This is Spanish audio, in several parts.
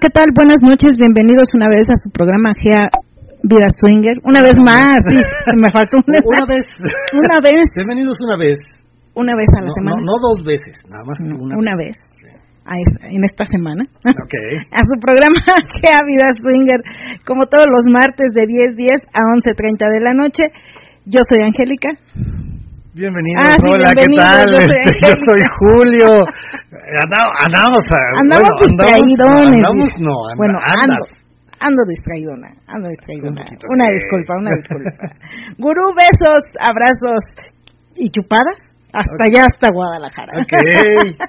¿Qué tal? Buenas noches, bienvenidos una vez a su programa GEA Vida Swinger. Una vez más, sí, me faltó una, una vez. Una vez. Bienvenidos una vez. Una vez a la no, semana. No, no, dos veces, nada más no, una, una vez. vez. A en esta semana. Ok. a su programa GEA Vida Swinger, como todos los martes de 10.10 a 11.30 de la noche. Yo soy Angélica. Bienvenidos, ah, sí, hola, bienvenido, ¿qué tal? Yo soy, este, yo soy Julio. Andamos, andamos, a, andamos bueno, distraídones. Andamos, no, and, bueno, ando, ando distraídona, ando distraídona. Un Una disculpa, una disculpa. Gurú, besos, abrazos y chupadas. Hasta allá, hasta Guadalajara. Ok,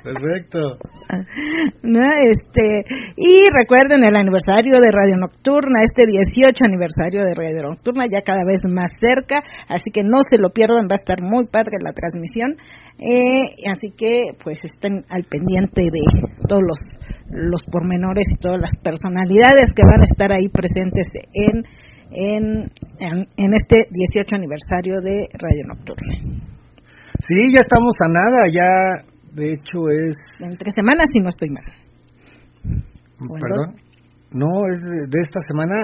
perfecto. ¿No? Este, y recuerden el aniversario de Radio Nocturna, este 18 aniversario de Radio Nocturna, ya cada vez más cerca, así que no se lo pierdan, va a estar muy padre la transmisión. Eh, así que, pues, estén al pendiente de todos los, los pormenores y todas las personalidades que van a estar ahí presentes en, en, en, en este 18 aniversario de Radio Nocturna. Sí, ya estamos a nada, ya de hecho es... Entre semanas, si no estoy mal. Perdón. No, es de, de, esta semana,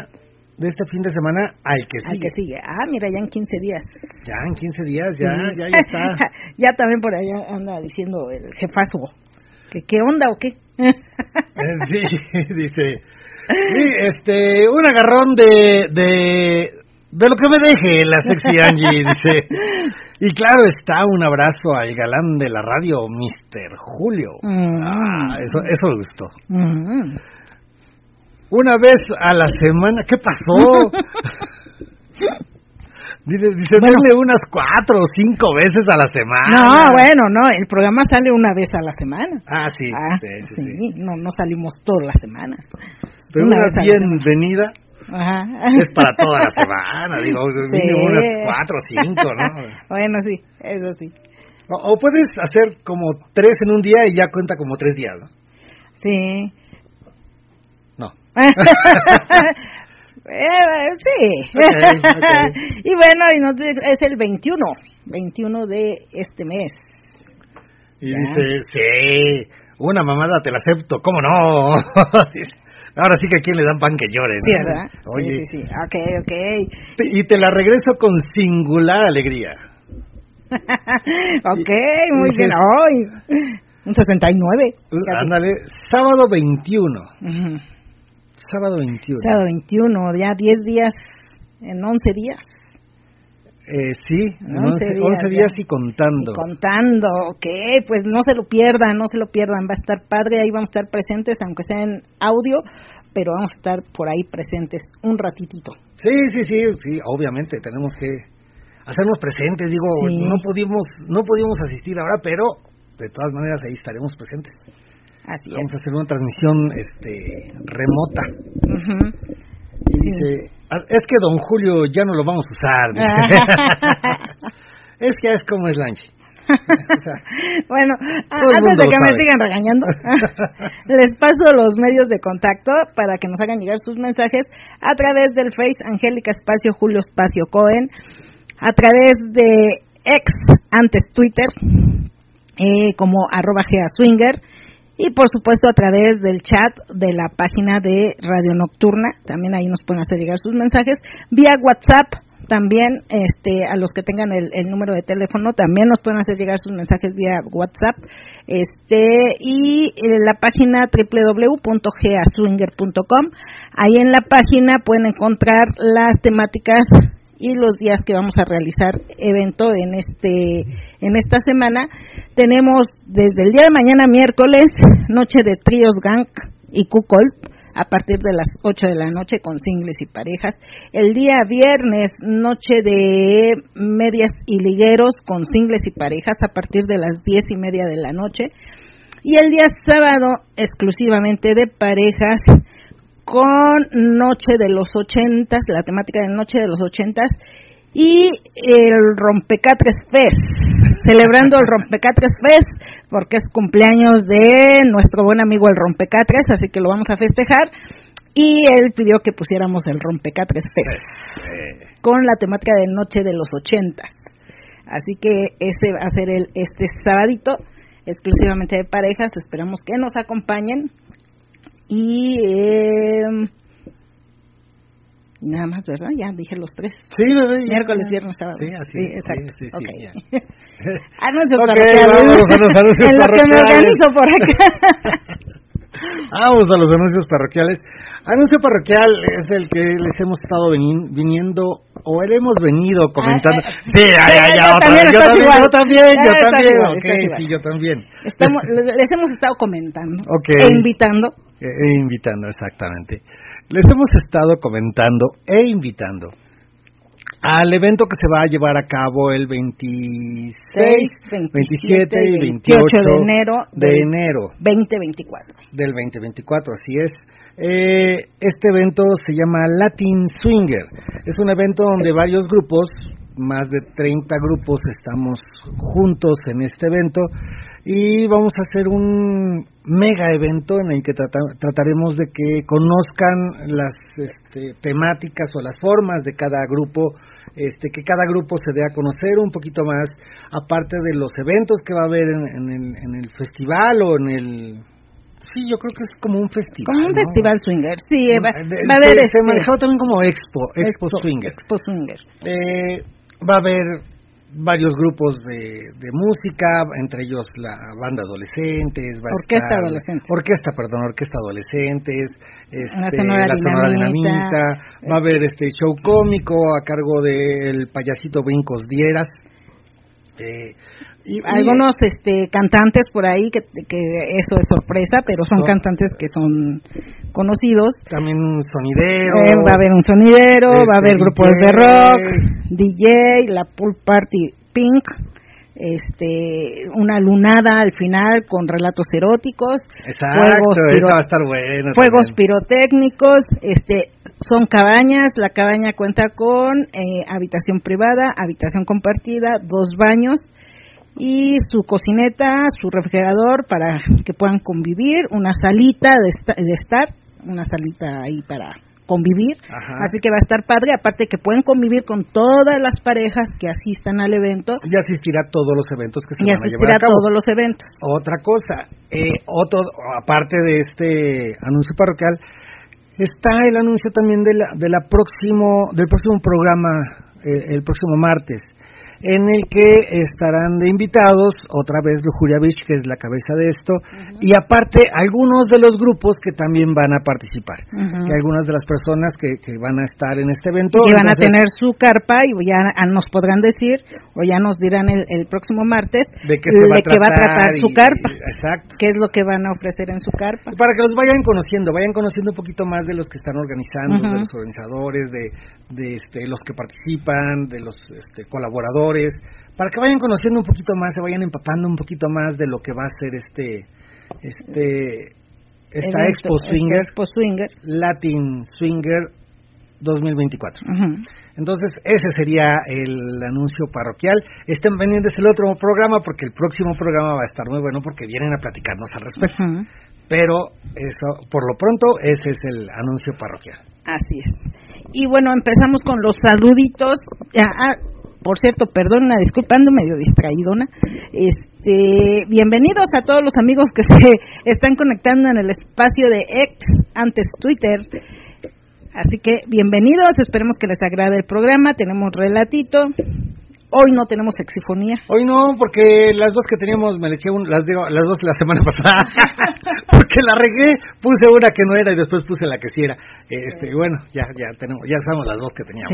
de este fin de semana al que sigue. Al que sigue. Ah, mira, ya en 15 días. Ya en 15 días, ya, sí. ya, ya está. ya también por allá anda diciendo el jefazo. que ¿Qué onda o qué? sí, dice... Sí, este, un agarrón de, de, de lo que me deje la sexy Angie, dice. Y claro está, un abrazo al galán de la radio, Mr. Julio. Mm. Ah, eso, eso me gustó. Mm. Una vez a la semana, ¿qué pasó? dice, dice Bueno. denle unas cuatro o cinco veces a la semana. No, bueno, no, el programa sale una vez a la semana. Ah, sí, Ah, sí, sí. No, no salimos todas las semanas. Pero Una bienvenida Ajá. es para toda la semana, digo, Sí. unas cuatro o cinco, ¿no? bueno, sí, eso sí. O, o puedes hacer como tres en un día y ya cuenta como tres días, ¿no? Sí. No. Eh, sí. Y bueno, y nos- es el 21, 21 de este mes. Y dice, sí, una mamada te la acepto, ¿cómo no? Ahora sí que a quién le dan pan que llore, ¿no? Sí, ¿verdad? Oye, Sí, sí, sí. Ok, ok. y te la regreso con singular alegría. ok, muy y bien. dices- Ay, un 69. Uh. Ándale, sábado 21. Ujú. Sábado 21. Sábado 21, ya 10 días, en 11 días. Eh, sí, en 11 11, días 11 días ya. y contando. Y contando, ok, pues no se lo pierdan, no se lo pierdan, va a estar padre, ahí vamos a estar presentes, aunque sea en audio, pero vamos a estar por ahí presentes un ratitito. Sí, sí, sí, sí, obviamente tenemos que hacernos presentes, digo, Sí. no pudimos no pudimos asistir ahora, pero de todas maneras ahí estaremos presentes. Así Vamos es. a hacer una transmisión este remota. Y dice, "Ah, es que don Julio ya no lo vamos a usar. es que es como es sea, bueno, antes de que me sigan regañando, les paso los medios de contacto para que nos hagan llegar sus mensajes a través del Face Angélica Espacio Julio Espacio Cohen, a través de ex, antes Twitter, eh, como arroba Gea Swinger, y por supuesto a través del chat de la página de Radio Nocturna, también ahí nos pueden hacer llegar sus mensajes, vía WhatsApp también este a los que tengan el, número de teléfono también nos pueden hacer llegar sus mensajes vía WhatsApp. Este y eh, la página www.geaswinger.com ahí en la página pueden encontrar las temáticas y los días que vamos a realizar evento en este en esta semana tenemos desde el día de mañana miércoles noche de tríos gang y cucol a partir de las 8 de la noche con singles y parejas. El día viernes, noche de medias y ligueros con singles y parejas a partir de las 10 y media de la noche. Y el día sábado, exclusivamente de parejas con Noche de los Ochentas, la temática de Noche de los Ochentas, y el Rompecatres Fest, celebrando el Rompecatres Fest, porque es cumpleaños de nuestro buen amigo el Rompecatres, así que lo vamos a festejar. Y él pidió que pusiéramos el Rompecatres Fest, con la temática de Noche de los Ochentas. Así que este va a ser el, este sabadito, exclusivamente de parejas, esperamos que nos acompañen y eh, nada más, ¿verdad? Ya dije los tres. Sí, bebé. Miércoles, viernes, sábado. Sí, así. Sí, exacto. Sí, sí, okay. sí, anuncios Ok, parroquiales. vamos a los anuncios en lo que me organizo por acá. Vamos a los anuncios parroquiales. Anuncio parroquial es el que les hemos estado viniendo o le hemos venido comentando. Ah, eh, sí, ya, ya, ya, otra también vez. Yo también, yo también, yo también. Ok, sí, yo también. Estamos, les hemos estado comentando Ok. e invitando Eh, E invitando, exactamente. Les hemos estado comentando e invitando al evento que se va a llevar a cabo el 26, 27 y 28 de enero de enero 2024. del 2024, así es. Eh, este evento se llama Latin Swinger. Es un evento donde varios grupos, más de 30 grupos, estamos juntos en este evento y vamos a hacer un mega evento en el que trata- trataremos de que conozcan las este, temáticas o las formas de cada grupo, este, que cada grupo se dé a conocer un poquito más, aparte de los eventos que va a haber en, en el, en el festival o en el Sí, yo creo que es como un festival. Como un ¿no? festival swinger, sí, va, De- va a haber se, este, manejó también como expo, expo, swinger. Expo swinger. Eh, va a haber varios grupos de, de música, entre ellos la banda adolescentes, va a Orquesta estar- adolescentes. orquesta, perdón, orquesta adolescentes, este, la Sonora Dinamita. Dinamita, va a haber este show cómico a cargo del payasito Brincos Dieras. Eh, y- Algunos este cantantes por ahí que, que eso es sorpresa, pero son cantantes que son conocidos. también un sonidero. Eh, va a haber un sonidero, va a este, haber grupos DJ. de rock, DJ, la pool party pink, este, una lunada al final con relatos eróticos, Exacto, fuegos, eso piro- va a estar bueno. fuegos también. pirotécnicos, este, son cabañas, la cabaña cuenta con eh, habitación privada, habitación compartida, dos baños y su cocineta, su refrigerador para que puedan convivir, una salita de, esta- de estar, una salita ahí para convivir, Ajá. así que va a estar padre, aparte que pueden convivir con todas las parejas que asistan al evento Y asistirá a todos los eventos que se y van a asistir llevar a a cabo. todos los eventos. Otra cosa, eh, otro, aparte de este anuncio parroquial, está el anuncio también de la, de la próximo, del próximo programa, eh, el próximo martes, en el que estarán de invitados, otra vez Lujuria Beach, que es la cabeza de esto, y aparte algunos de los grupos que también van a participar, y algunas de las personas que, que van a estar en este evento. que van a tener su carpa y ya nos podrán decir o ya nos dirán el, el próximo martes de qué se va a qué va a tratar su y- carpa, exacto. qué es lo que van a ofrecer en su carpa. Para que los vayan conociendo, vayan conociendo un poquito más de los que están organizando, de los organizadores, de, de este, los que participan, de los este, colaboradores, para que vayan conociendo un poquito más, se vayan empapando un poquito más de lo que va a ser este, este, esta Evento, Expo Swinger, Expo Swinger. Latin Swinger 2024. Ujú. Entonces, ese sería el anuncio parroquial. Estén pendientes el otro programa porque el próximo programa va a estar muy bueno porque vienen a platicarnos al respecto. Pero eso, por lo pronto, ese es el anuncio parroquial. Así es. Y bueno, empezamos con los saluditos. Ah, por cierto, perdón, una disculpa, ando medio distraídona. Este, bienvenidos a todos los amigos que se están conectando en el espacio de X, antes Twitter. Así que bienvenidos, esperemos que les agrade el programa. Tenemos relatito. Hoy no tenemos sexifonía. Hoy no, porque las dos que teníamos me le eché un, las, digo, las dos la semana pasada. se la regué, puse una que no era y después puse la que sí era. Este, bueno, ya ya tenemos, ya usamos las dos que teníamos.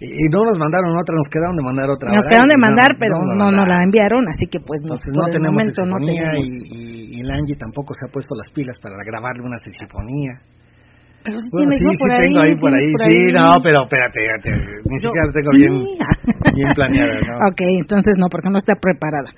Y, no nos mandaron otra, nos quedaron de mandar otra. Nos quedaron de mandar, pero no, nos la enviaron, así que pues no, no tenemos momento no tenemos. Y, y, y tampoco se ha puesto las pilas para grabarle una sinfonía. Pero bueno, sí, sí, tengo ahí por ahí, sí, no, pero espérate, ni siquiera lo tengo bien, bien planeada, ¿no? Ok, entonces no, porque no está preparada.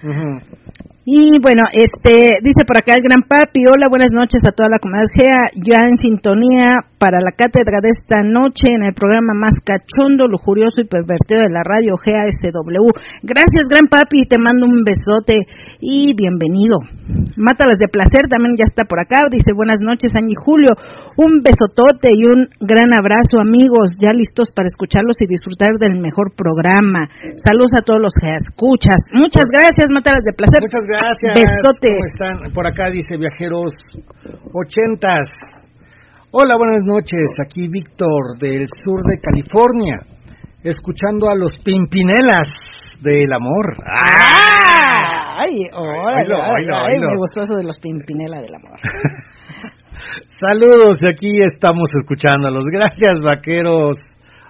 Y bueno, este dice por acá el gran papi, hola, buenas noches a toda la comunidad GEA, ya en sintonía para la cátedra de esta noche en el programa más cachondo, lujurioso y pervertido de la radio GASW. Gracias, gran papi, te mando un besote y bienvenido. Mátalas de placer también ya está por acá, dice buenas noches, Añi Julio, un besotote y un gran abrazo, amigos, ya listos para escucharlos y disfrutar del mejor programa. Saludos a todos los que escuchas. Muchas gracias, Mátalas de placer. Muchas gracias. Gracias. ¿Cómo están? Por acá dice Viajeros ochentas. Hola, buenas noches. Aquí Víctor del sur de California, escuchando a los Pimpinelas del amor. ¡Ah! Ay, ay, me gustó eso de los Pimpinela del amor. Saludos, aquí estamos escuchándolos. Gracias, vaqueros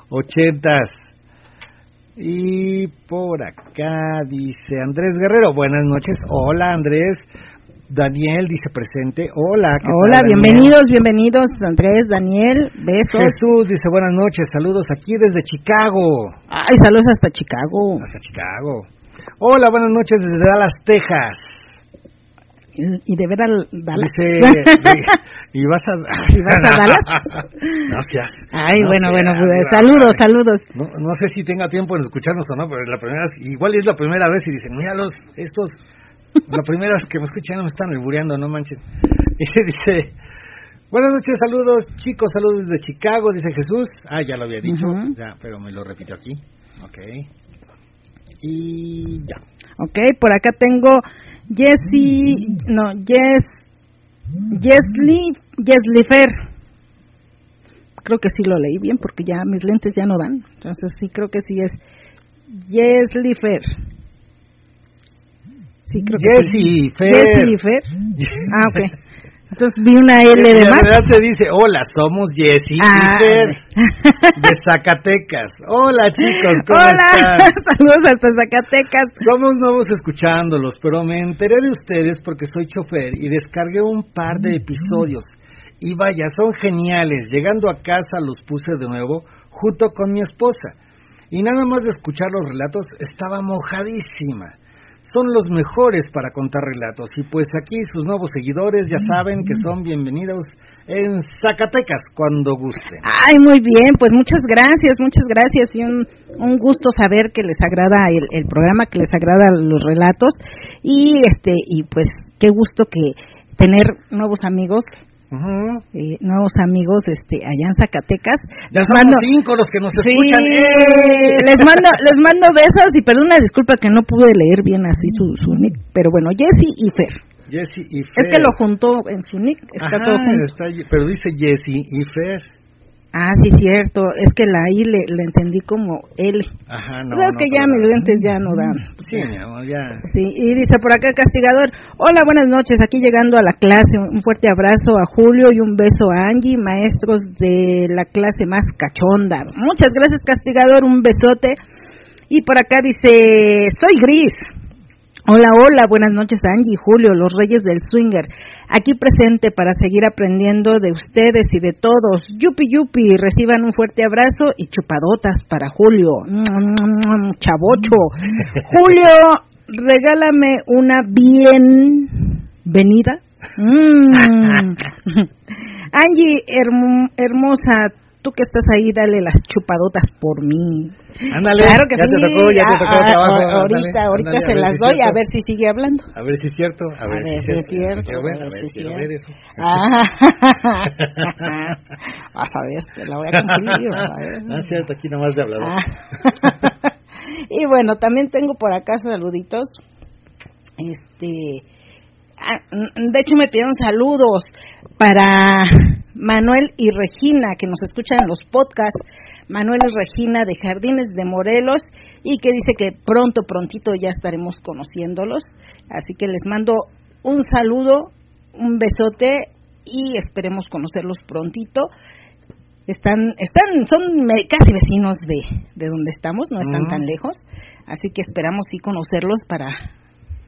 ochentas. Y por acá dice Andrés Guerrero, buenas noches. Hola Andrés. Daniel dice presente. Hola. Hola, bienvenidos, bienvenidos Andrés, Daniel. Besos. Jesús dice buenas noches. Saludos aquí desde Chicago. Ay, saludos hasta Chicago. Hasta Chicago. Hola, buenas noches desde Dallas, Texas y de ver al Dallas. y vas a, ¿Y vas a Dallas. no, Ay, bueno, bueno, pues, saludos, saludos. No, sé si tenga tiempo en escucharnos o no, pero la primera, igual es la primera vez y dicen, mira los, estos, la primera vez que me escuchan me están albureando, no manches. Y dice, buenas noches, saludos chicos, saludos desde Chicago, dice Jesús. Ah, ya lo había dicho, ya, pero me lo repito aquí. Ok. Y ya. Ok, por acá tengo Jessie, no, Jess, Jesly, Jeslifer. Creo que sí lo leí bien porque ya mis lentes ya no dan. Entonces sí creo que sí es Jeslifer. Sí, creo que sí. Ah, ok. Entonces vi una L de más. te dice, hola, somos Jessy ah. de Zacatecas. Hola chicos, ¿cómo hola. Saludos hasta Zacatecas. Somos nuevos escuchándolos, pero me enteré de ustedes porque soy chofer y descargué un par de episodios. Y vaya, son geniales. Llegando a casa los puse de nuevo junto con mi esposa. Y nada más de escuchar los relatos estaba mojadísima son los mejores para contar relatos. Y pues aquí sus nuevos seguidores ya saben que son bienvenidos en Zacatecas cuando gusten. Ay, muy bien, pues muchas gracias, muchas gracias y un, un gusto saber que les agrada el, el programa, que les agrada los relatos y este y pues qué gusto que tener nuevos amigos eh, nuevos amigos este allá en Zacatecas. les mando cinco los que nos escuchan. ¡Eh! Les mando les mando besos y perdón una disculpa que no pude leer bien así su, su nick, pero bueno, Jesse y Fer. Jesse y Fer. Es que lo juntó en su nick, está todo pero dice Jesse y Fer. Ah, sí, cierto. Es que la I le, le entendí como L. Ajá, no. Es que ya mis lentes ya no dan. Sí, mi amor, ya. Sí, y dice por acá el castigador, hola, buenas noches, aquí llegando a la clase, un fuerte abrazo a Julio y un beso a Angie, maestros de la clase más cachonda. Muchas gracias, castigador, un besote. Y por acá dice, soy Gris. Hola, hola, buenas noches Angie y Julio, los reyes del swinger aquí presente para seguir aprendiendo de ustedes y de todos. Yupi yupi, reciban un fuerte abrazo y chupadotas para Julio. Chavocho. Julio, regálame una bienvenida. Mm. Angie, hermosa, tú que estás ahí, dale las chupadotas por mí. Ándale, claro que ya sí. te tocó, ya te tocó ah, trabajo. Ah, ahorita, ahorita se las doy, a ver si sigue hablando. A ver si es cierto, a ver, si es cierto. A ver si es cierto. Ah, vas a ver, te la voy a cumplir. No es cierto, aquí nomás de hablador. y bueno, también tengo por acá saluditos. Este, de hecho me pidieron saludos para Manuel y Regina, que nos escuchan en los podcasts. Manuel y Regina de Jardines de Morelos y que dice que pronto, prontito ya estaremos conociéndolos. Así que les mando un saludo, un besote y esperemos conocerlos prontito. Están, están, son casi vecinos de, de donde estamos, no están tan lejos, así que esperamos sí conocerlos para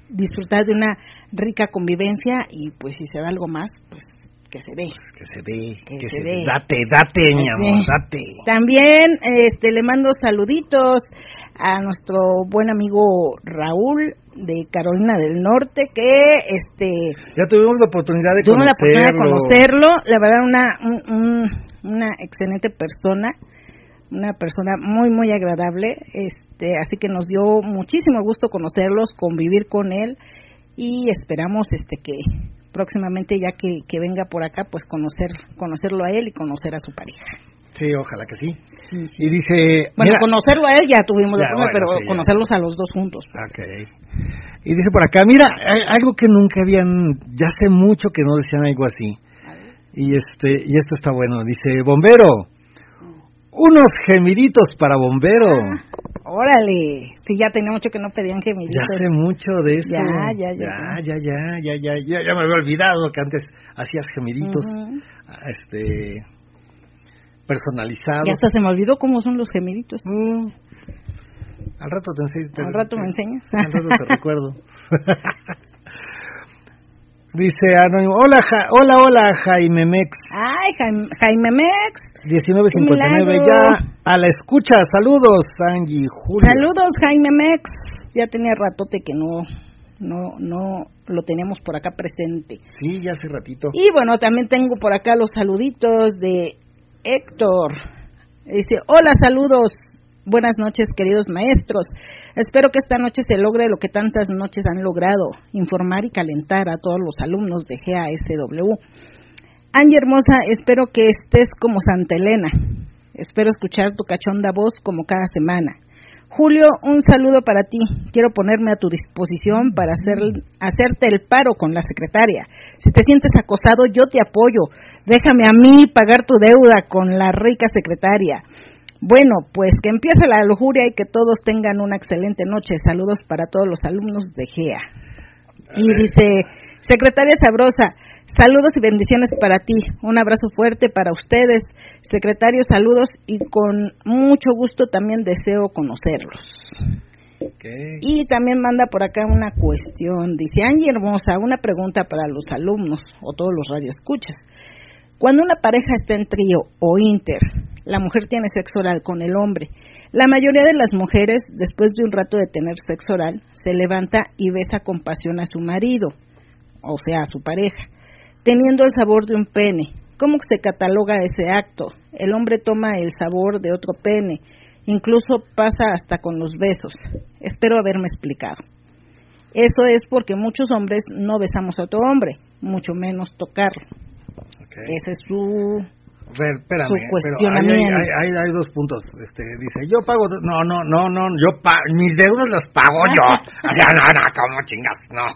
disfrutar de una rica convivencia y pues si se da algo más, pues que se ve. Que se ve, que, se, ve. Date, date, mi amor, date. También este, le mando saluditos a nuestro buen amigo Raúl de Carolina del Norte que este ya tuvimos la oportunidad de conocerlo. la oportunidad de conocerlo, la verdad una una excelente persona, una persona muy muy agradable, este así que nos dio muchísimo gusto conocerlos, convivir con él y esperamos este que próximamente ya que, que venga por acá pues conocer conocerlo a él y conocer a su pareja. Sí, ojalá que sí. Y dice... Bueno, conocerlo a él ya tuvimos la pero conocerlos a los dos juntos. Pues. Y dice por acá, mira, algo que nunca habían, ya hace mucho que no decían algo así. Y este y esto está bueno, dice, bombero, unos gemiditos para bombero. Ah, órale, sí, ya tenía mucho que no pedían gemiditos. Ya hace mucho de esto. Ya, ya, ya. Ya, ya, ya, ya, ya, ya, me había olvidado que antes hacías gemiditos. Este personalizado. Ya hasta se me olvidó cómo son los gemiditos. Mm. Al rato te enseño. Al rato me enseñas. Al rato te recuerdo. Dice Anónimo, hola, hola, hola, Jaime Mex. Ay, Jaime, Mex. 1959, ya a la escucha. Saludos, Angie, Julio. Saludos, Jaime Mex. Ya tenía ratote que no, no, no lo tenemos por acá presente. Sí, ya hace ratito. Y bueno, también tengo por acá los saluditos de Héctor. Dice, hola, saludos. Buenas noches, queridos maestros. Espero que esta noche se logre lo que tantas noches han logrado, informar y calentar a todos los alumnos de GASW. Angie Hermosa, espero que estés como Santa Elena. Espero escuchar tu cachonda voz como cada semana. Julio, un saludo para ti. Quiero ponerme a tu disposición para hacer, hacerte el paro con la secretaria. Si te sientes acosado, yo te apoyo. Déjame a mí pagar tu deuda con la rica secretaria. Bueno, pues que empiece la lujuria y que todos tengan una excelente noche. Saludos para todos los alumnos de GEA. Y dice, secretaria sabrosa, Saludos y bendiciones para ti. Un abrazo fuerte para ustedes. Secretario, saludos y con mucho gusto también deseo conocerlos. Y también manda por acá una cuestión. Dice Angie Hermosa, una pregunta para los alumnos o todos los radioescuchas. Cuando una pareja está en trío o inter, la mujer tiene sexo oral con el hombre. La mayoría de las mujeres, después de un rato de tener sexo oral, se levanta y besa con pasión a su marido, o sea, a su pareja teniendo el sabor de un pene. ¿Cómo se cataloga ese acto? El hombre toma el sabor de otro pene, incluso pasa hasta con los besos. Espero haberme explicado. Eso es porque muchos hombres no besamos a otro hombre, mucho menos tocarlo. Ese es su ver, espérame, cuestionamiento. hay, hay, dos puntos. Este, dice, yo pago, no, no, no, no, yo mis deudas las pago yo. no, no, no, ¿cómo chingas? No.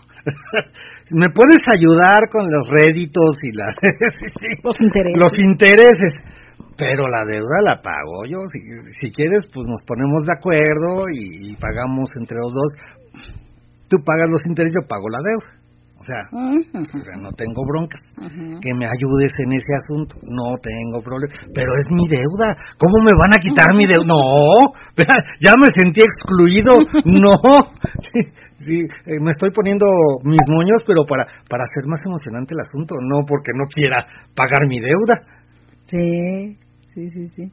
¿Me puedes ayudar con los réditos y la, los intereses? Los intereses. Pero la deuda la pago yo. Si, si quieres, pues nos ponemos de acuerdo y, y pagamos entre los dos. Tú pagas los intereses, yo pago la deuda. O sea, no tengo broncas. Que me ayudes en ese asunto, no tengo problema. Pero es mi deuda. ¿Cómo me van a quitar mi deuda? No, ya me sentí excluido. No. Sí, eh, me estoy poniendo mis moños, pero para, para hacer más emocionante el asunto, no porque no quiera pagar mi deuda. Sí, sí, sí, sí.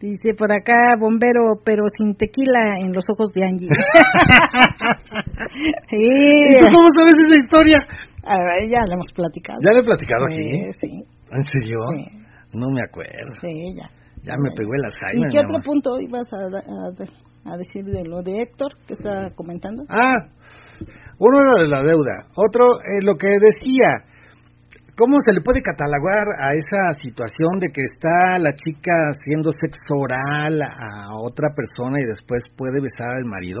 Dice por acá, bombero, pero sin tequila en los ojos de Angie. sí. ¿Y tú cómo sabes esa historia? ya la hemos platicado. ¿Ya la he platicado aquí? Sí. ¿En serio? No me acuerdo. Sí, ya. Ya me pegó el Alzheimer. ¿Y qué otro punto ibas a, a, decir de lo de Héctor que está comentando? Ah, uno era de la deuda. Otro, eh, lo que decía, ¿Cómo se le puede catalogar a esa situación de que está la chica haciendo sexo oral a otra persona y después puede besar al marido?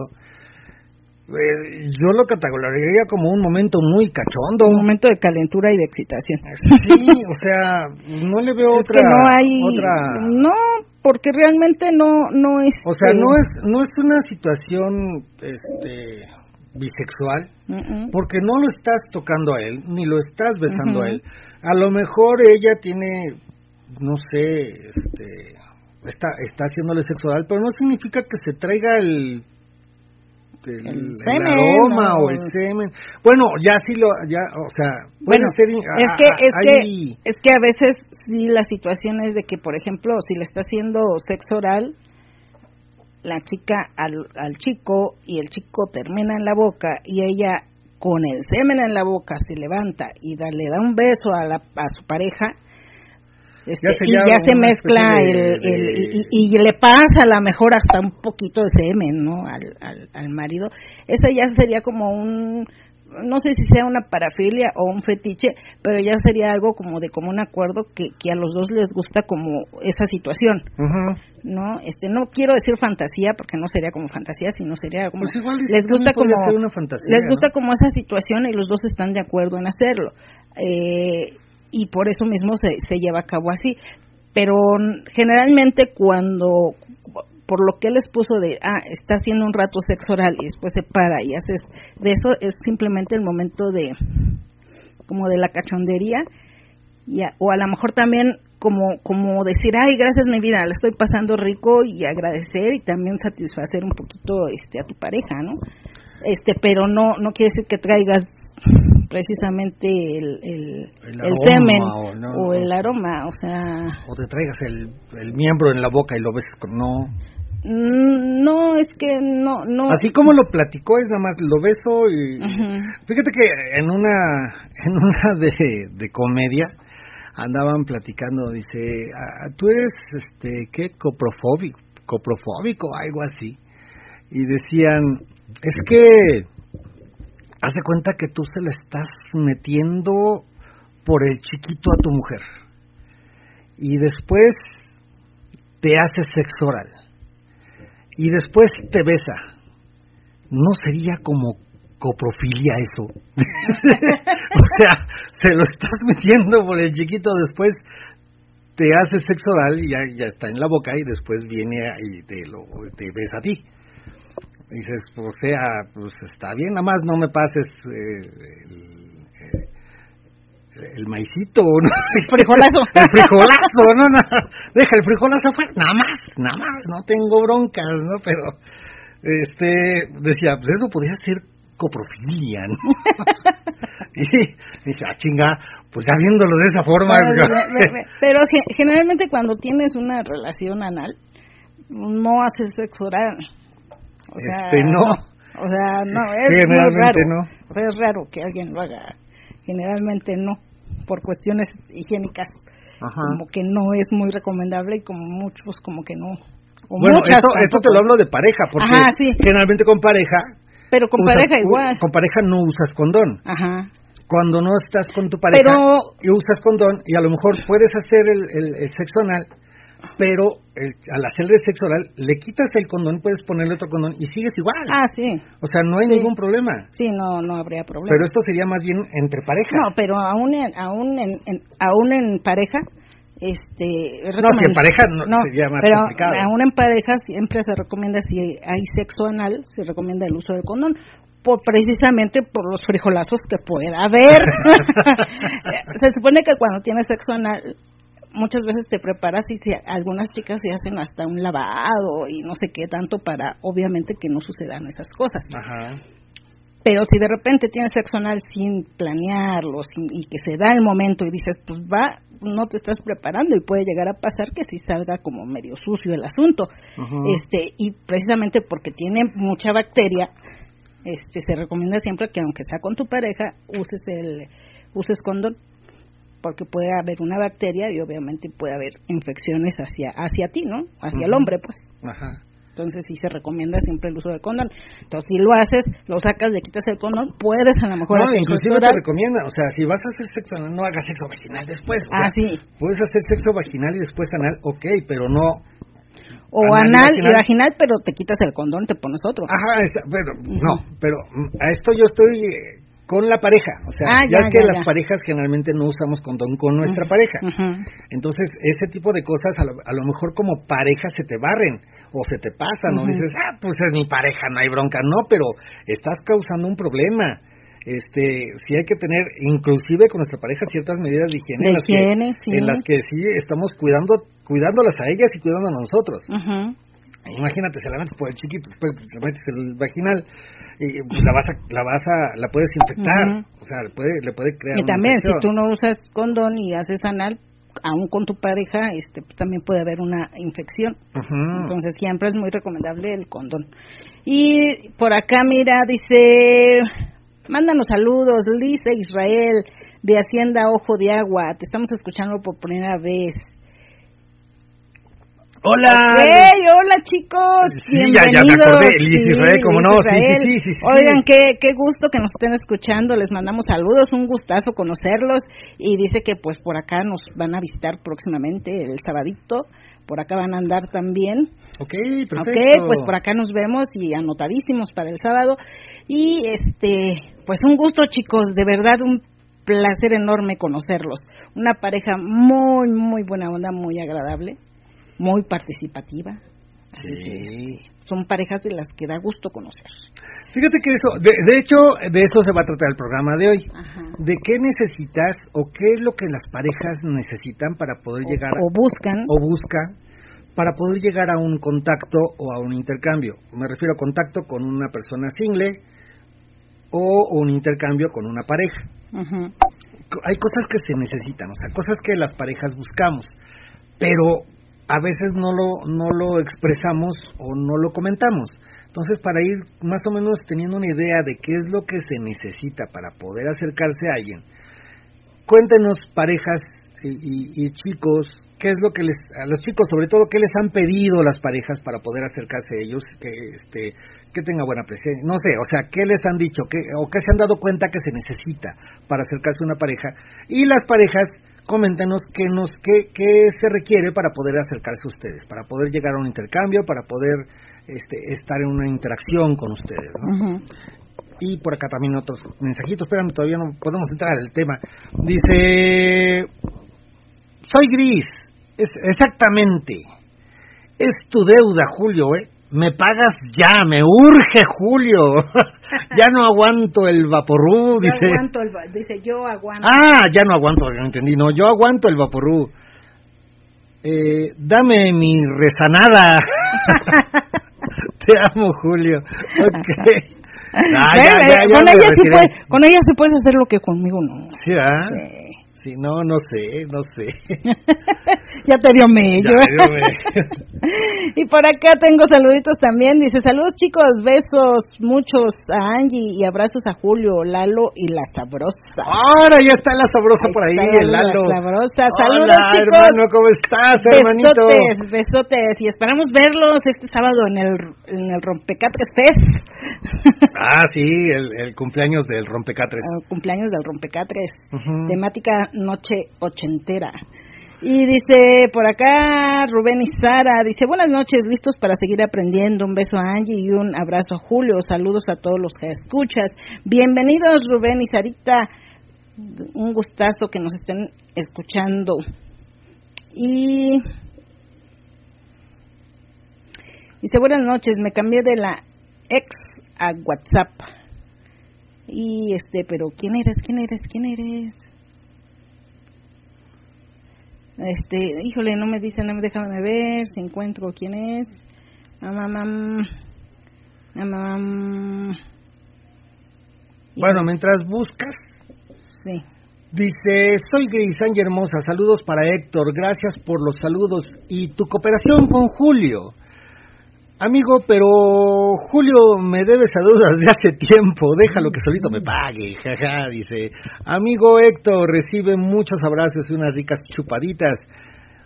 Eh, yo lo catalogaría como un momento muy cachondo. Un momento de calentura y de excitación. Sí, o sea, no le veo otra, no hay, otra. No, porque realmente no, no es. O sea, no es, no es una situación, este bisexual, porque no lo estás tocando a él, ni lo estás besando a él. A lo mejor ella tiene, no sé, este, está, está haciéndole sexual, pero no significa que se traiga el el, aroma o... el semen. Bueno, ya sí lo, ya, o sea, bueno, es que es que es que a veces sí la situación es de que, por ejemplo, si le está haciendo sexo oral la chica al, al chico y el chico termina en la boca y ella con el semen en la boca se levanta y da, le da un beso a, la, a su pareja, este, y ya se mezcla el, y, le pasa a lo mejor hasta un poquito de semen no al, al, marido. Esa ya sería como un no sé si sea una parafilia o un fetiche, pero ya sería algo como de común acuerdo que, que a los dos les gusta como esa situación, ¿no? Este, no quiero decir fantasía porque no sería como fantasía, sino sería como pues les gusta como les gusta como esa situación y los dos están de acuerdo en hacerlo. Eh, y por eso mismo se, se lleva a cabo así. Pero generalmente cuando, por lo que les puso de, ah, está haciendo un rato sexo oral y después se para y haces, de eso es simplemente el momento de, como de la cachondería, y o a lo mejor también como, como decir, ay, gracias mi vida, la estoy pasando rico y agradecer y también satisfacer un poquito este a tu pareja, ¿no? Este, pero no, no quiere decir que traigas precisamente el, el, el, semen o, el aroma, o sea... O te traigas el, el miembro en la boca y lo ves con... No. Mm, no, es que no, no. Así como lo platicó, es nada más lo beso y. Fíjate que en una, en una de, de comedia andaban platicando, dice, tú eres, este, ¿qué? Coprofóbico, coprofóbico, algo así. Y decían, es que haz de cuenta que tú se le estás metiendo por el chiquito a tu mujer y después te hace sexo oral y después te besa. ¿No sería como coprofilia eso? o sea, se lo estás metiendo por el chiquito, después te hace sexo oral y ya, ya está en la boca y después viene y te, lo, te besa a ti dices, o sea, pues está bien, nada más no me pases eh, el, el, maicito, ¿no? El frijolazo. el frijolazo, no, no, deja el frijolazo afuera, nada más, nada más, no tengo broncas, ¿no? Pero, este, decía, pues eso podría ser coprofilia, ¿no? y dije, ah, chinga, pues ya viéndolo de esa forma. pero generalmente cuando tienes una relación anal, no haces sexo oral o sea, este, no. O sea, no, es Generalmente raro. no. O sea, es raro que alguien lo haga. Generalmente no, por cuestiones higiénicas. Como que no es muy recomendable y como muchos como que no. bueno, esto, esto, te lo hablo de pareja, porque generalmente con pareja... Pero con pareja igual. Con pareja no usas condón. Ajá cuando no estás con tu pareja pero, y usas condón y a lo mejor puedes hacer el, el, el sexo anal pero eh, al hacerle sexo oral le quitas el condón, puedes ponerle otro condón y sigues igual. Ah, sí. O sea, no hay ningún problema. Sí, no, no habría problema. Pero esto sería más bien entre pareja. No, pero aún en, aún en, aún en pareja, este no si en pareja no, sería más pero complicado aún en pareja siempre se recomienda si hay sexo anal se recomienda el uso del condón por, precisamente por los frijolazos que pueda haber se supone que cuando tienes sexo anal muchas veces te preparas y algunas chicas se hacen hasta un lavado y no sé qué tanto para obviamente que no sucedan esas cosas. Pero si de repente tienes sexo anal sin planearlo y que se da el momento y dices, pues va, no te estás preparando y puede llegar a pasar que si salga como medio sucio el asunto. Este, y precisamente porque tiene mucha bacteria, este se recomienda siempre que aunque sea con tu pareja, uses el uses condón porque puede haber una bacteria y obviamente puede haber infecciones hacia hacia ti, ¿no? Hacia el hombre, pues. Ajá. Entonces sí se recomienda siempre el uso del condón. Entonces si lo haces, lo sacas, le quitas el condón, puedes a lo mejor no, inclusive te recomienda, o sea, si vas a hacer sexo anal, no hagas sexo vaginal después. ah, sí. Puedes hacer sexo vaginal y después anal, ok, pero no o anal, y, vaginal. pero te quitas el condón, te pones otro. Ajá, pero no, pero mm, a esto yo estoy con la pareja. O sea, ah, ya, es que las parejas generalmente no usamos condón con nuestra pareja. Entonces, ese tipo de cosas a lo, mejor como pareja se te barren o se te pasan, ¿no? Dices, ah, pues es mi pareja, no hay bronca. No, pero estás causando un problema. Este, sí hay que tener, inclusive con nuestra pareja, ciertas medidas de higiene, en, las que, en las que sí estamos cuidando, cuidándolas a ellas y cuidando a nosotros. Imagínate, se la metes por el chiquito, después se metes el vaginal y pues, la vas a, la vas a, la puedes infectar, o sea, le puede, le puede crear. Y también si tú no usas condón y haces anal, aún con tu pareja, este, pues, también puede haber una infección. Entonces siempre es muy recomendable el condón. Y por acá, mira, dice, mándanos saludos, Lisa Israel de Hacienda Ojo de Agua, te estamos escuchando por primera vez. Hola. hola chicos. Sí, ya, ya me acordé. Israel, como no. Sí, sí, sí, Oigan, qué, qué gusto que nos estén escuchando. Les mandamos saludos, un gustazo conocerlos. Y dice que pues por acá nos van a visitar próximamente el sabadito. Por acá van a andar también. Ok, perfecto. Ok, pues por acá nos vemos y anotadísimos para el sábado. Y este, pues un gusto chicos, de verdad un placer enorme conocerlos. Una pareja muy, muy buena onda, muy agradable muy participativa. Sí. Son parejas de las que da gusto conocer. Fíjate que eso, de, hecho, de eso se va a tratar el programa de hoy. De qué necesitas o qué es lo que las parejas necesitan para poder llegar o buscan o buscan para poder llegar a un contacto o a un intercambio. Me refiero a contacto con una persona single o un intercambio con una pareja. Hay cosas que se necesitan, o sea, cosas que las parejas buscamos, pero a veces no lo, no lo expresamos o no lo comentamos. Entonces, para ir más o menos teniendo una idea de qué es lo que se necesita para poder acercarse a alguien, cuéntenos parejas y, chicos, qué es lo que les, a los chicos sobre todo, qué les han pedido las parejas para poder acercarse a ellos, que, este, que tenga buena presencia, no sé, o sea, qué les han dicho, qué, o qué se han dado cuenta que se necesita para acercarse a una pareja, y las parejas coméntenos qué, nos, qué, qué se requiere para poder acercarse a ustedes, para poder llegar a un intercambio, para poder este, estar en una interacción con ustedes. Y por acá también otros mensajitos, pero todavía no podemos entrar en el tema. Dice, soy gris, es, exactamente, es tu deuda, Julio, ¿eh? Me pagas ya, me urge Julio, ya no aguanto el vaporú, dice. Aguanto el, dice, yo aguanto. Ah, ya no aguanto, no entendí, no, yo aguanto el vaporú. Eh, dame mi rezanada. Te amo, Julio. Okay. Ah, con, ella sí puede, con ella se puede hacer lo que conmigo no. Sí, ¿ah? Sí. Sí, no, no sé, no sé. ya te dio mello. y por acá tengo saluditos también. Dice, saludos chicos, besos muchos a Angie y abrazos a Julio, Lalo y la sabrosa. Ahora ya está la sabrosa por ahí, el Lalo. La sabrosa. Saludos chicos. hermano, ¿cómo estás, hermanito? Besotes, besotes. Y esperamos verlos este sábado en el, en el Rompecatres Fest. ah, sí, el, cumpleaños del Rompecatres. El cumpleaños del Rompecatres. Temática noche ochentera. Y dice por acá Rubén y Sara, dice buenas noches, listos para seguir aprendiendo. Un beso a Angie y un abrazo a Julio. Saludos a todos los que escuchas. Bienvenidos Rubén y Sarita. Un gustazo que nos estén escuchando. Y dice buenas noches, me cambié de la ex a WhatsApp. Y este, pero ¿quién eres? ¿Quién eres? ¿Quién eres? Este, híjole, no me dice, no me ver si encuentro quién es. Bueno, mientras buscas. Sí. Dice, soy Grisán Hermosa, saludos para Héctor, gracias por los saludos y tu cooperación con Julio. Amigo, pero Julio me debe saludos desde hace tiempo, déjalo que solito me pague, jaja, dice. Amigo Héctor, recibe muchos abrazos y unas ricas chupaditas.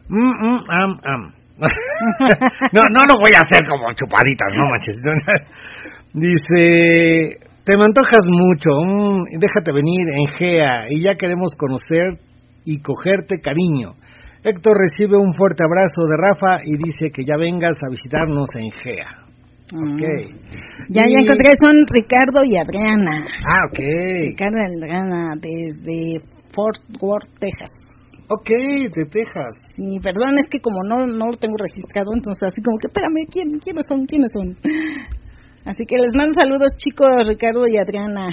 Mm, mm, am, am. no, no lo voy a hacer como chupaditas, no manches. dice, te me antojas mucho, mm, déjate venir en GEA y ya queremos conocer y cogerte cariño. Héctor recibe un fuerte abrazo de Rafa y dice que ya vengas a visitarnos en GEA. Ok. Ya, ya Y- encontré, son Ricardo y Adriana. Ah, ok. Ricardo y Adriana desde Fort Worth, Texas. Ok, de Texas. Y perdón, es que como no, no lo tengo registrado, entonces así como que, espérame, ¿quién, ¿quiénes son? ¿Quiénes son? Así que les mando saludos, chicos, Ricardo y Adriana.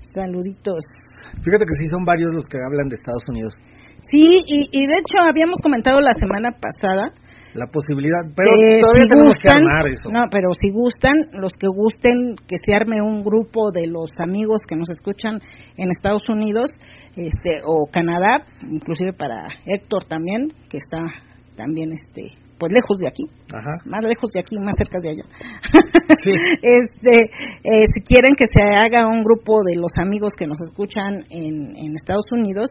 Saluditos. Fíjate que sí son varios los que hablan de Estados Unidos. Sí, y, y de hecho habíamos comentado la semana pasada La posibilidad, pero que todavía si tenemos gustan, que armar eso. no, pero si gustan, los que gusten que se arme un grupo de los amigos que nos escuchan en Estados Unidos, este, o Canadá, inclusive para Héctor también, que está también, este, pues lejos de aquí, Ajá. más lejos de aquí, más cerca de allá. Sí. este, eh, si quieren que se haga un grupo de los amigos que nos escuchan en, en Estados Unidos,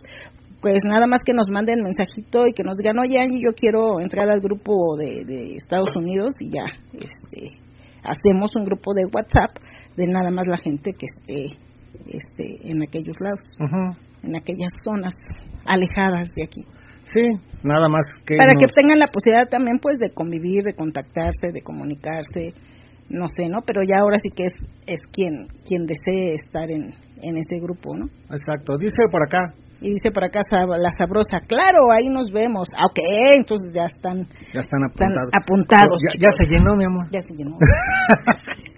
pues nada más que nos manden mensajito y que nos digan, oye Angie, yo quiero entrar al grupo de, de Estados Unidos y ya, este, hacemos un grupo de WhatsApp de nada más la gente que esté, este, en aquellos lados, en aquellas zonas alejadas de aquí Sí, nada más que. para que tengan la posibilidad también pues de convivir, de contactarse, de comunicarse, no sé, ¿no? Pero ya ahora sí que es es quien quien desee estar en en ese grupo, ¿no? Exacto. Dice por acá, Y dice por acá la sabrosa, claro, ahí nos vemos. Ah, ok, entonces ya están ya están están apuntados. apuntados. ya, se llenó, mi amor. Ya se llenó.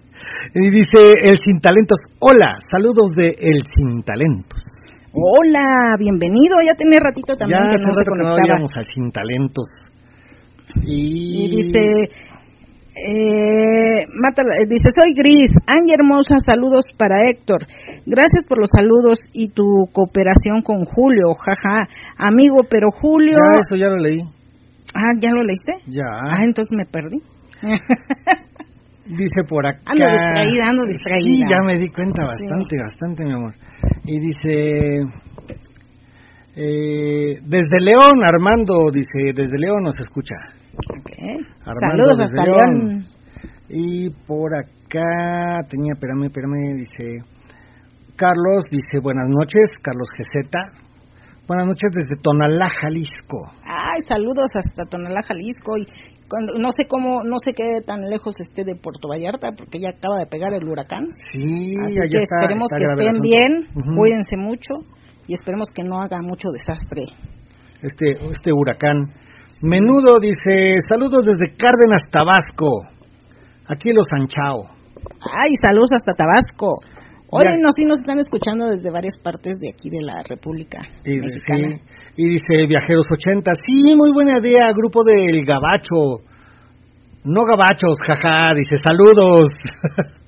Y dice el Sin Talentos. Hola, saludos de El Sin Talentos. Hola, bienvenido. Ya tenía ratito también ya que no se conectaba. al Sin Talentos. Y, Y dice, eh, eh, dice, soy Gris, Angie Hermosa, saludos para Héctor. Gracias por los saludos y tu cooperación con Julio, jaja. Amigo, pero Julio... Ya, eso ya lo leí. Ah, ¿ya lo leíste? Ya. Ah, entonces me perdí. Dice por acá. Ando distraída, ando distraída. Sí, ya me di cuenta Sí. bastante, bastante, mi amor. Y dice. eh, desde León, Armando, dice, desde León nos escucha. Saludos hasta León. Y por acá tenía, espérame, espérame, dice. Carlos dice, buenas noches, Carlos GZ. Buenas noches desde Tonalá, Jalisco. Ay, saludos hasta Tonalá, Jalisco. Y cuando, no sé cómo, no sé qué tan lejos esté de Puerto Vallarta, porque ya acaba de pegar el huracán. Sí, Así allá que está. esperemos está que estén bien, cuídense mucho y esperemos que no haga mucho desastre. este, este huracán. Menudo dice, saludos desde Cárdenas, Tabasco. Aquí los Anchao. Ay, saludos hasta Tabasco. Hoy Ya. nos sí nos están escuchando desde varias partes de aquí de la República Y, Mexicana. sí, y dice Viajeros 80, sí, muy buena idea, grupo del Gabacho. No gabachos, jaja, dice saludos.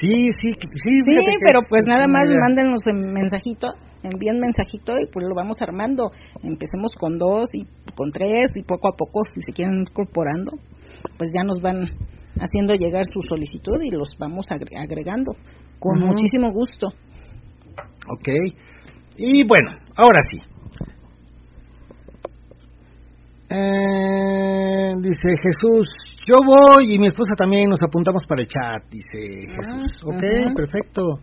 sí, sí, sí. Sí, pero pues es nada más idea. mándenos un mensajito, envíen mensajito y pues lo vamos armando. Empecemos con dos y con tres y poco a poco si se quieren incorporando, pues ya nos van haciendo llegar su solicitud y los vamos agre- agregando con muchísimo gusto. Ok. Y bueno, ahora sí. Eh, dice Jesús, yo voy y mi esposa también nos apuntamos para el chat, dice Jesús. Ah, ok, perfecto.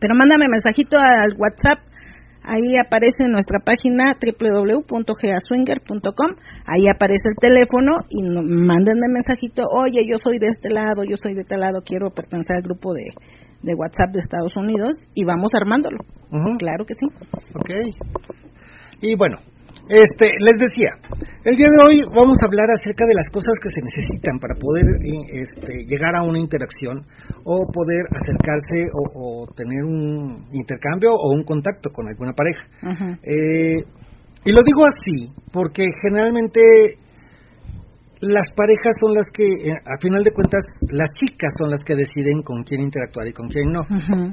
Pero mándame mensajito al WhatsApp. Ahí aparece en nuestra página www.gaswinger.com. Ahí aparece el teléfono y no- mándenme mensajito. Oye, yo soy de este lado, yo soy de este lado, quiero pertenecer al grupo de, de WhatsApp de Estados Unidos y vamos armándolo. Ujú. Claro que sí. Ok. Y bueno, este, les decía, el día de hoy vamos a hablar acerca de las cosas que se necesitan para poder eh, este, llegar a una interacción o poder acercarse o, o tener un intercambio o un contacto con alguna pareja. Eh, y lo digo así porque generalmente las parejas son las que, eh, a final de cuentas, las chicas son las que deciden con quién interactuar y con quién no.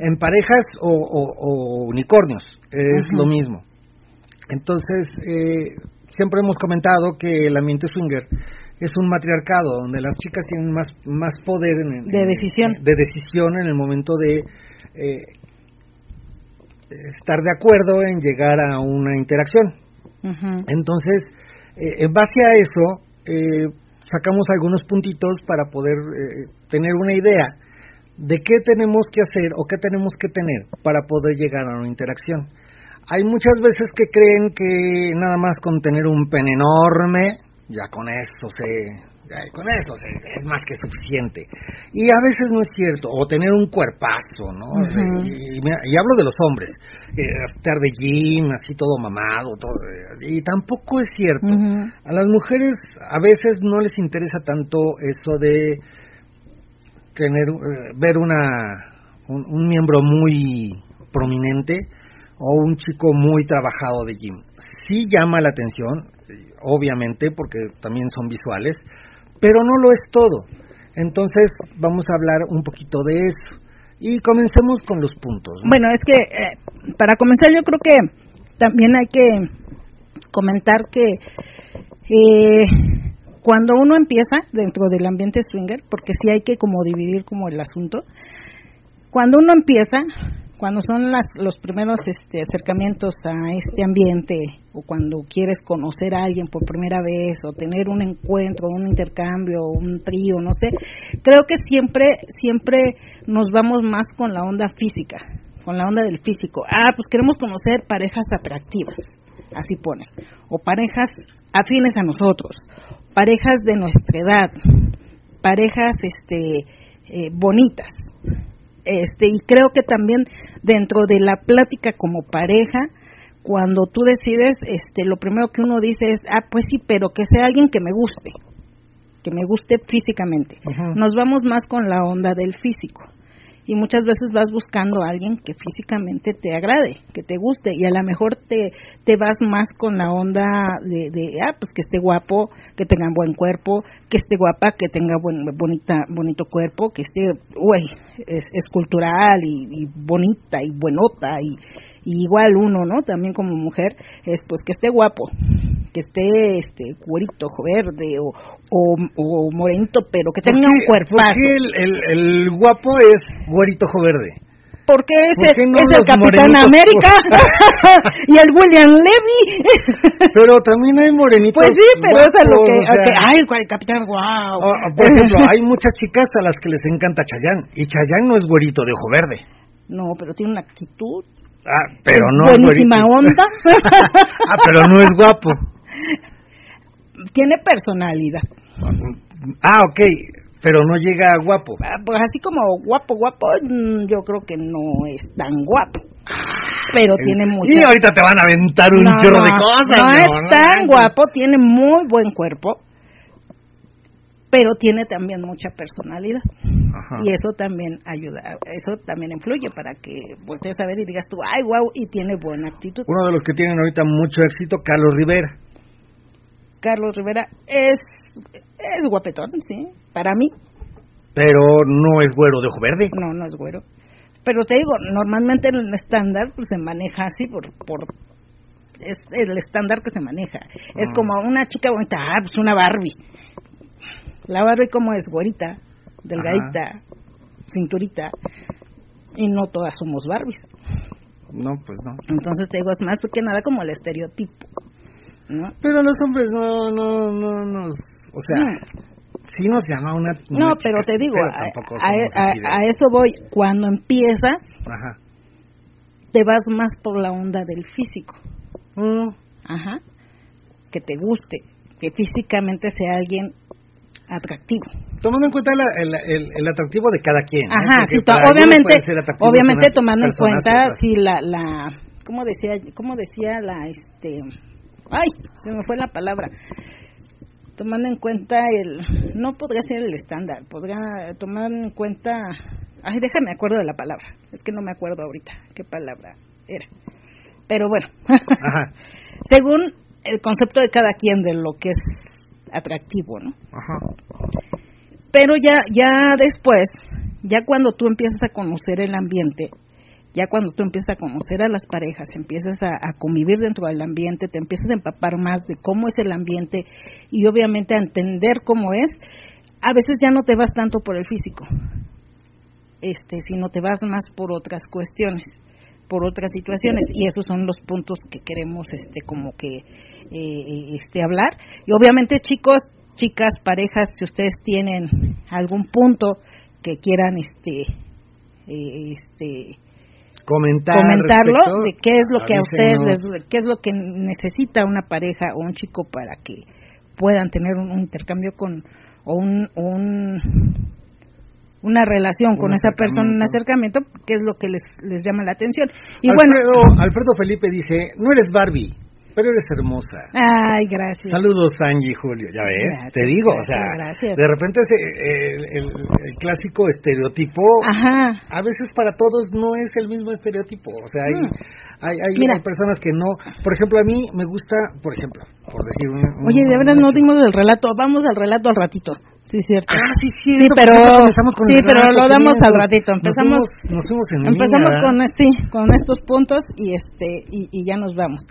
En parejas o, o- o unicornios es lo mismo. Entonces, eh, siempre hemos comentado que el ambiente swinger es un matriarcado donde las chicas tienen más, más poder en, en- De decisión. de decisión en el momento de eh, estar de acuerdo en llegar a una interacción. Entonces, eh, en base a eso, eh, sacamos algunos puntitos para poder eh, tener una idea de qué tenemos que hacer o qué tenemos que tener para poder llegar a una interacción. Hay muchas veces que creen que nada más con tener un pene enorme ya con eso se con eso es más que suficiente. Y a veces no es cierto, o tener un cuerpazo, ¿no? y, hablo de los hombres, estar de gym, así todo mamado, todo, y tampoco es cierto. A las mujeres a veces no les interesa tanto eso de tener, eh, ver una, un, miembro muy prominente o un chico muy trabajado de gym. Sí llama la atención, obviamente, porque también son visuales, pero no lo es todo. Entonces vamos a hablar un poquito de eso. Y comencemos con los puntos. Bueno, es que eh, para comenzar yo creo que también hay que comentar que eh, cuando uno empieza dentro del ambiente swinger, porque sí hay que como dividir como el asunto, cuando uno empieza, cuando son las, los primeros este, acercamientos a este ambiente o cuando quieres conocer a alguien por primera vez o tener un encuentro, un intercambio, un trío, no sé, creo que siempre, siempre nos vamos más con la onda física, con la onda del físico. Ah, pues queremos conocer parejas atractivas, así ponen, o parejas afines a nosotros, parejas de nuestra edad, parejas este, eh, bonitas este y creo que también dentro de la plática como pareja cuando tú decides este lo primero que uno dice es ah pues sí pero que sea alguien que me guste que me guste físicamente nos vamos más con la onda del físico y muchas veces vas buscando a alguien que físicamente te agrade, que te guste y a lo mejor te, te vas más con la onda de, de, ah, pues que esté guapo, que tenga buen cuerpo, que esté guapa, que tenga buen, bonita, bonito cuerpo, que esté, uy, es, es cultural y, y bonita y buenota y igual uno, ¿no? También como mujer, es pues que esté guapo, que esté este cuerito verde o, o, morenito, pero que tenga un cuerpo. ¿Por qué el, el, guapo es güerito verde? Porque ese es el Capitán América y el William Levy. pero también hay morenitos. Pues sí, pero eso es lo que. ay, el Capitán, wow. por ejemplo, hay muchas chicas a las que les encanta Chayán. Y Chayán no es güerito de ojo verde. No, pero tiene una actitud. Ah, pero no Buenísima onda. ah, pero no es guapo. Tiene personalidad. Ah, ok, pero no llega a guapo. Ah, pues así como guapo, guapo, mm, yo creo que no es tan guapo. Pero tiene mucho. Y ahorita te van a aventar un chorro de cosas. No, no es tan guapo, tiene muy buen cuerpo pero tiene también mucha personalidad. Y eso también ayuda, eso también influye para que voltees a ver y digas tú, ay, wow, y tiene buena actitud. Uno de los que tienen ahorita mucho éxito, Carlos Rivera. Carlos Rivera es, es guapetón, sí, para mí. Pero no es güero de ojo verde. No, no es güero. Pero te digo, normalmente en el estándar pues se maneja así por, por es el estándar que se maneja. Es ah. como una chica bonita, ah, pues una Barbie la Barbie como es güerita, delgadita, cinturita, y no todas somos Barbies. No, pues no. Entonces te digo, es más que nada como el estereotipo. ¿No? Pero los hombres no, no, no nos. O sea, sí nos llama una. no, pero te digo, a, eso voy. Cuando empiezas, Ajá. te vas más por la onda del físico. Mm. Ajá. Que te guste, que físicamente sea alguien atractivo. Tomando en cuenta el, el, atractivo de cada quien. Ajá, sí, obviamente, obviamente tomando en cuenta si la, la, ¿cómo decía, cómo decía la, este, ay, se me fue la palabra. Tomando en cuenta el, no podría ser el estándar, podría tomar en cuenta, ay, déjame acuerdo de la palabra, es que no me acuerdo ahorita qué palabra era. Pero bueno, Ajá. según el concepto de cada quien de lo que es atractivo, ¿no? Ajá. Pero ya, ya después, ya cuando tú empiezas a conocer el ambiente, ya cuando tú empiezas a conocer a las parejas, empiezas a, convivir dentro del ambiente, te empiezas a empapar más de cómo es el ambiente y obviamente a entender cómo es, a veces ya no te vas tanto por el físico, este, sino te vas más por otras cuestiones por otras situaciones. Y esos son los puntos que queremos este como que eh, este hablar. Y obviamente chicos chicas parejas si ustedes tienen algún punto que quieran este eh, este Comentar comentarlo de qué es lo que a ustedes les, qué es lo que necesita una pareja o un chico para que puedan tener un, intercambio con o un, un una relación con esa persona, un acercamiento, que es lo que les, les llama la atención. Y bueno, Alfredo Felipe dice, no eres Barbie, pero eres hermosa. Ay, gracias. Saludos, Angie y Julio. Ya ves, te digo, o sea, de repente el, clásico estereotipo, Ajá. a veces para todos no es el mismo estereotipo. O sea, hay, mm. hay, hay, personas que no. Por ejemplo, a mí me gusta, por ejemplo, por decir un. Oye, de verdad no dimos el relato. Vamos al relato al ratito. Sí, cierto. Ah, sí, sí, pero, sí, pero lo damos al ratito. Empezamos, nos fuimos, en empezamos con este, con estos puntos y este y, y ya nos vamos.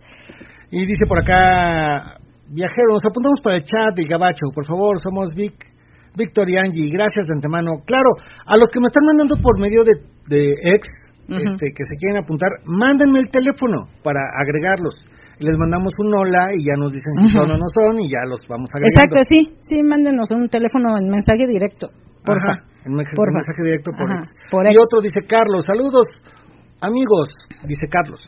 Y dice por acá, viajeros, nos apuntamos para el chat del Gabacho, por favor, somos Vic, Víctor y Angie, gracias de antemano. Claro, a los que me están mandando por medio de, de ex, este, que se quieren apuntar, mándenme el teléfono para agregarlos. Les mandamos un hola y ya nos dicen si son o no son y ya los vamos agregando. Exacto, sí, sí, mándenos un teléfono en mensaje directo, porfa. en, mensaje directo por, por ex. Y otro dice, Carlos, saludos, amigos, dice Carlos.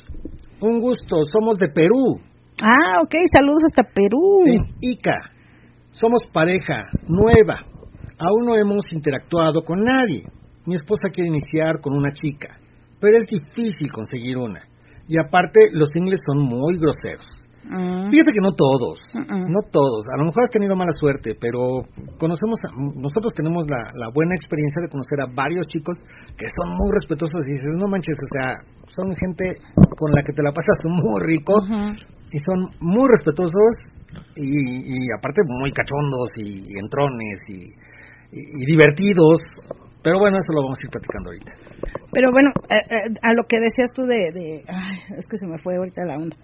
Un gusto, somos de Perú. Ah, ok, saludos hasta Perú. Ica, somos pareja nueva. Aún no hemos interactuado con nadie. Mi esposa quiere iniciar con una chica, pero es difícil conseguir una. Y aparte, los ingles son muy groseros. Mm. Fíjate que no todos, no todos. A lo mejor has tenido mala suerte, pero conocemos, nosotros tenemos la, la, buena experiencia de conocer a varios chicos que son muy respetuosos y dices, no manches, o sea, son gente con la que te la pasas muy rico, y son muy respetuosos y, aparte muy cachondos y, entrones y, divertidos. Pero bueno, eso lo vamos a ir platicando ahorita. Pero bueno, eh, eh, a lo que decías tú de... ay, es que se me fue ahorita la onda.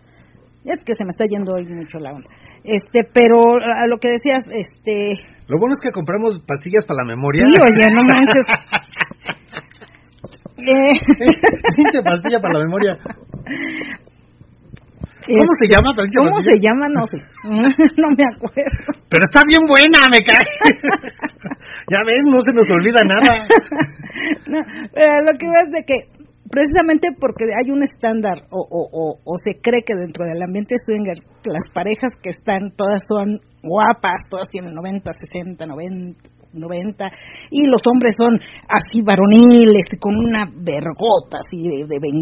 Es que se me está yendo hoy mucho la onda. Este, pero a lo que decías, este... Lo bueno es que compramos pastillas para la memoria. Sí, oye, no manches. eh... Pinche pastilla para la memoria. ¿Cómo se llama? ¿Cómo se llama? No sé. no me acuerdo. Pero está bien buena, me cae. ya ves, no se nos olvida nada. no, lo que es de que precisamente porque hay un estándar o, o, o, se cree que dentro del ambiente swinger las parejas que están todas son guapas, todas tienen 90, 60, 90, 90 y los hombres son así varoniles con una vergota así de, de 25,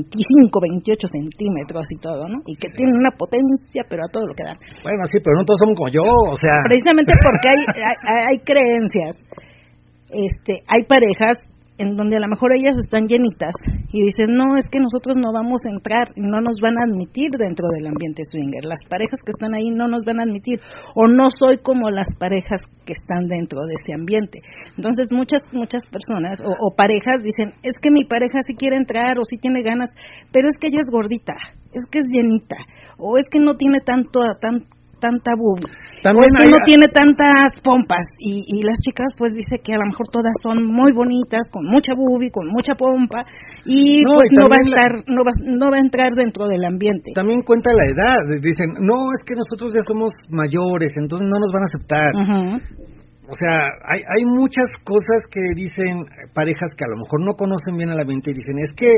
28 centímetros y todo, ¿no? Y que tienen una potencia pero a todo lo que dan. Bueno, sí, pero no todos somos como yo, o sea. Precisamente porque hay, hay, hay creencias, este, hay parejas en donde a lo mejor ellas están llenitas y dicen, no, es que nosotros no vamos a entrar no nos van a admitir dentro del ambiente swinger. Las parejas que están ahí no nos van a admitir o no soy como las parejas que están dentro de ese ambiente. Entonces muchas, muchas personas o, parejas dicen, es que mi pareja sí quiere entrar o sí tiene ganas, pero es que ella es gordita, es que es llenita o es que no tiene tanto, tan, tanta boobie. o es que no tiene tantas pompas y, y las chicas pues dice que a lo mejor todas son muy bonitas, con mucha boobie, con mucha pompa y pues no va a entrar, no, va, no va a entrar dentro del ambiente. También cuenta la edad, dicen, no, es que nosotros ya somos mayores, entonces no nos van a aceptar. O sea, hay, hay muchas cosas que dicen parejas que a lo mejor no conocen bien el ambiente y dicen, es que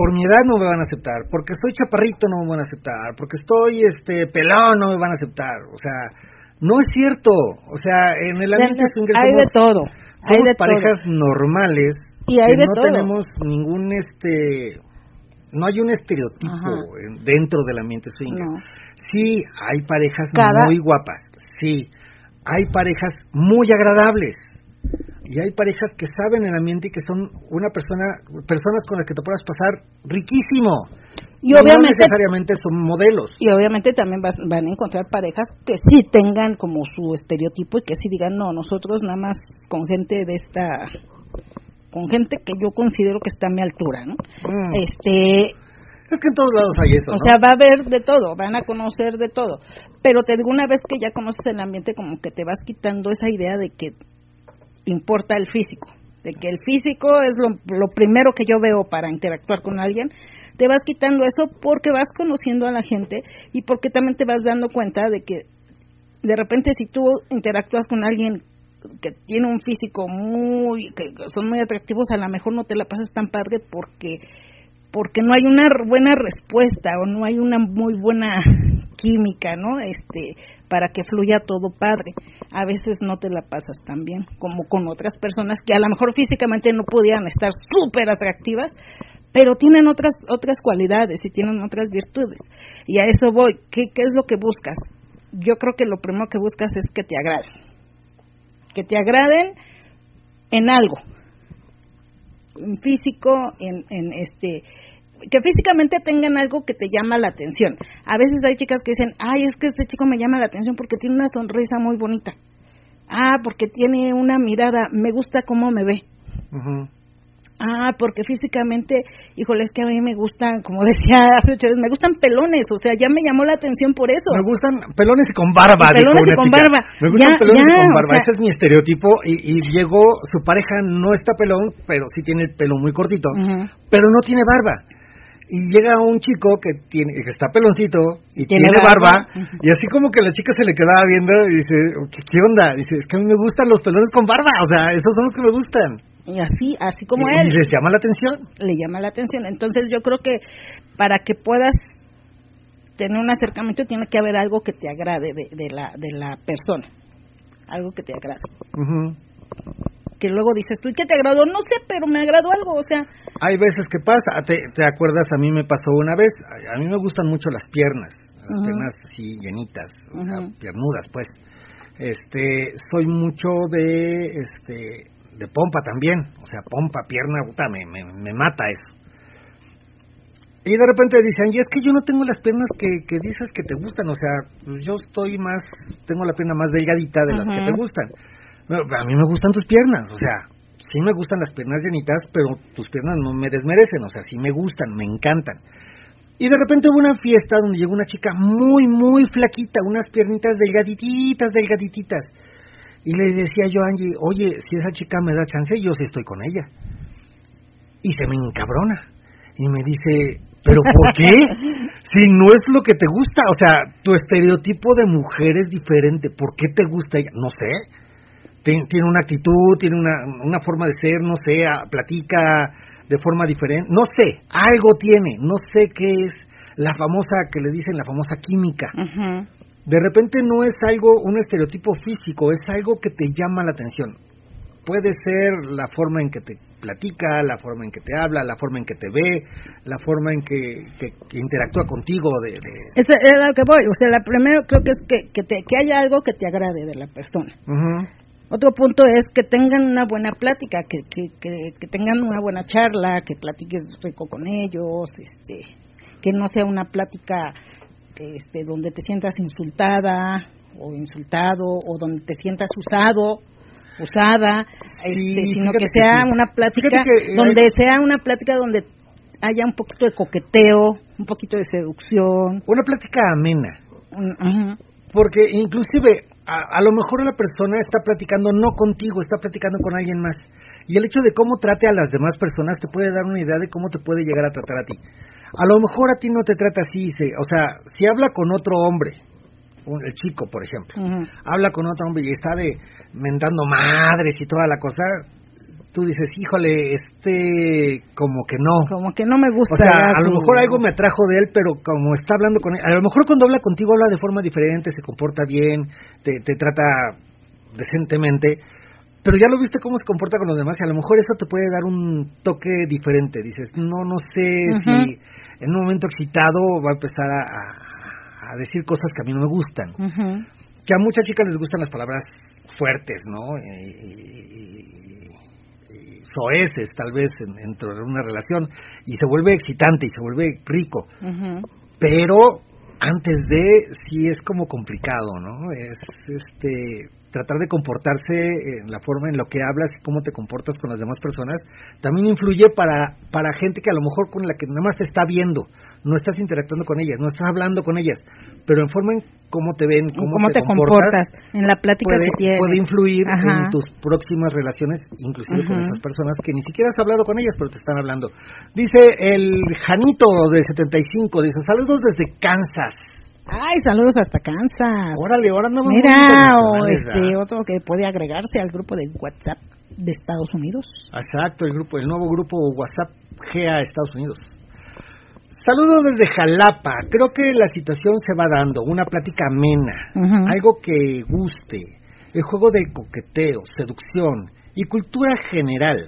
por mi edad no me van a aceptar, porque estoy chaparrito no me van a aceptar, porque estoy este pelado no me van a aceptar, o sea, no es cierto, o sea, en el ambiente hay de todo, hay de parejas normales y hay que no tenemos ningún este no hay un estereotipo dentro del ambiente swinger. Sí, hay parejas muy guapas, sí, hay parejas muy agradables y hay parejas que saben el ambiente y que son una persona, personas con las que te puedas pasar riquísimo. Y obviamente, no necesariamente son modelos. Y obviamente también van a encontrar parejas que sí tengan como su estereotipo y que sí digan, no, nosotros nada más con gente de esta, con gente que yo considero que está a mi altura, ¿no? Mm. Este, es que en todos lados hay eso. O sea, va a haber de todo, van a conocer de todo. Pero te digo, una vez que ya conoces el ambiente, como que te vas quitando esa idea de que importa el físico, de que el físico es lo, primero que yo veo para interactuar con alguien, te vas quitando eso porque vas conociendo a la gente y porque también te vas dando cuenta de que de repente si tú interactúas con alguien que tiene un físico muy, que son muy atractivos, a lo mejor no te la pasas tan padre porque porque no hay una buena respuesta o no hay una muy buena química, ¿no? Este, para que fluya todo padre. A veces no te la pasas tan bien como con otras personas que a lo mejor físicamente no pudieran estar súper atractivas, pero tienen otras otras cualidades y tienen otras virtudes. Y a eso voy. ¿Qué, qué es lo que buscas? Yo creo que lo primero que buscas es que te agraden. Que te agraden en algo, en físico, en, en este que físicamente tengan algo que te llama la atención. A veces hay chicas que dicen, ay, es que este chico me llama la atención porque tiene una sonrisa muy bonita. Ah, porque tiene una mirada, me gusta cómo me ve. Ah, porque físicamente, híjole, es que a mí me gustan, como decía hace ocho me gustan pelones, o sea, ya me llamó la atención por eso. Me gustan pelones y con barba. Y pelones y con barba. Me gustan pelones y con barba, ese es mi estereotipo. Y, y, llegó, su pareja no está pelón, pero sí tiene el pelo muy cortito, pero no tiene barba y llega un chico que tiene que está peloncito y tiene, barba, y así como que la chica se le quedaba viendo y dice ¿qué, onda? dice es que a mí me gustan los pelones con barba o sea esos son los que me gustan y así así como y, él. y les llama la atención. Le llama la atención. Entonces yo creo que para que puedas tener un acercamiento tiene que haber algo que te agrade de, de la de la persona. Algo que te agrade que luego dices tú, ¿y qué te agradó? No sé, pero me agradó algo, o sea. Hay veces que pasa, ¿te, te acuerdas? A mí me pasó una vez, a, mí me gustan mucho las piernas, las piernas así llenitas, o sea, piernudas, pues. Este, soy mucho de, este, de pompa también, o sea, pompa, pierna, puta, me, me, me mata eso. Y de repente dicen, y es que yo no tengo las piernas que, que dices que te gustan, o sea, pues yo estoy más, tengo la pierna más delgadita de las que te gustan a mí me gustan tus piernas, o sea, sí me gustan las piernas llenitas, pero tus piernas no me desmerecen, o sea, sí me gustan, me encantan. Y de repente hubo una fiesta donde llegó una chica muy, muy flaquita, unas piernitas delgadititas, delgadititas. Y le decía yo a Angie, oye, si esa chica me da chance, yo sí estoy con ella. Y se me encabrona. Y me dice, ¿pero por qué? si no es lo que te gusta, o sea, tu estereotipo de mujer es diferente, ¿por qué te gusta ella? No sé tiene, una actitud, tiene una, una forma de ser, no sé, platica de forma diferente, no sé, algo tiene, no sé qué es la famosa que le dicen la famosa química. De repente no es algo, un estereotipo físico, es algo que te llama la atención. Puede ser la forma en que te platica, la forma en que te habla, la forma en que te ve, la forma en que, que, interactúa contigo. De, de... Es, lo que voy. O sea, la primero creo que es que, que, te, que haya algo que te agrade de la persona. Otro punto es que tengan una buena plática, que, que, que, tengan una buena charla, que platiques rico con ellos, este, que no sea una plática este, donde te sientas insultada o insultado o donde te sientas usado usada, este, sino que sea una plática donde sea una plática donde haya un poquito de coqueteo, un poquito de seducción. Una plática amena. Porque inclusive a, lo mejor la persona está platicando no contigo, está platicando con alguien más. Y el hecho de cómo trate a las demás personas te puede dar una idea de cómo te puede llegar a tratar a ti. A lo mejor a ti no te trata así, o sea, si habla con otro hombre, el chico, por ejemplo, habla con otro hombre y está de mentando madres y toda la cosa, tú dices, híjole, este, como que no. Como que no me gusta. O sea, a lo mejor algo me atrajo de él, pero como está hablando con él, a lo mejor cuando habla contigo habla de forma diferente, se comporta bien, te, te trata decentemente, pero ya lo viste cómo se comporta con los demás y a lo mejor eso te puede dar un toque diferente. Dices, no, no sé si en un momento excitado va a empezar a, a, decir cosas que a mí no me gustan. Que a muchas chicas les gustan las palabras fuertes, ¿no? y, soeces tal vez dentro de una relación y se vuelve excitante y se vuelve rico. Pero antes de sí es como complicado, ¿no? Es este tratar de comportarse en la forma en lo que hablas y cómo te comportas con las demás personas también influye para para gente que a lo mejor con la que nada más te está viendo, no estás interactuando con ellas, no estás hablando con ellas, pero en forma en cómo te ven, cómo, te, comportas, en la plática puede, que tienes. Puede influir en tus próximas relaciones, inclusive con esas personas que ni siquiera has hablado con ellas, pero te están hablando. Dice el Janito de 75, dice, saludos desde Kansas. Ay, saludos hasta Kansas. Órale, ahora no Mira, o este otro que puede agregarse al grupo de WhatsApp de Estados Unidos. Exacto, el grupo, el nuevo grupo WhatsApp GA Estados Unidos. Saludos desde Jalapa. Creo que la situación se va dando, una plática amena, algo que guste, el juego del coqueteo, seducción y cultura general,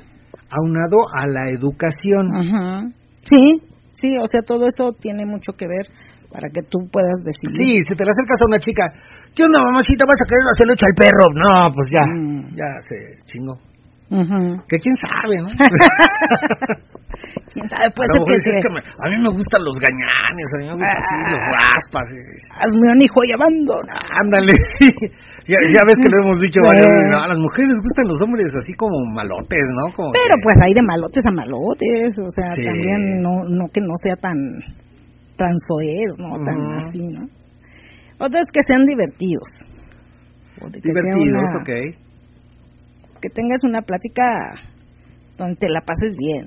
aunado a la educación. Sí, sí, o sea, todo eso tiene mucho que ver para que tú puedas decidir. Sí, si te le acercas a una chica, ¿qué onda, mamacita? ¿Vas a querer hacerle al perro? No, pues ya, mm. ya se chingó. Que quién sabe, ¿no? quién sabe, puede ser que, a mí me gustan los gañanes, a mí me gustan así, los ah. raspas. Hazme un hijo y abandona. Ándale, Ya, ya, ves que lo hemos dicho varias veces, a las mujeres les gustan los hombres así como malotes, ¿no? Como Pero pues hay de malotes a malotes, o sea, también no, no que no sea tan tan soez, ¿no? Tan así, ¿no? Otro es que sean divertidos. divertidos, ok. Que tengas una plática donde te la pases bien.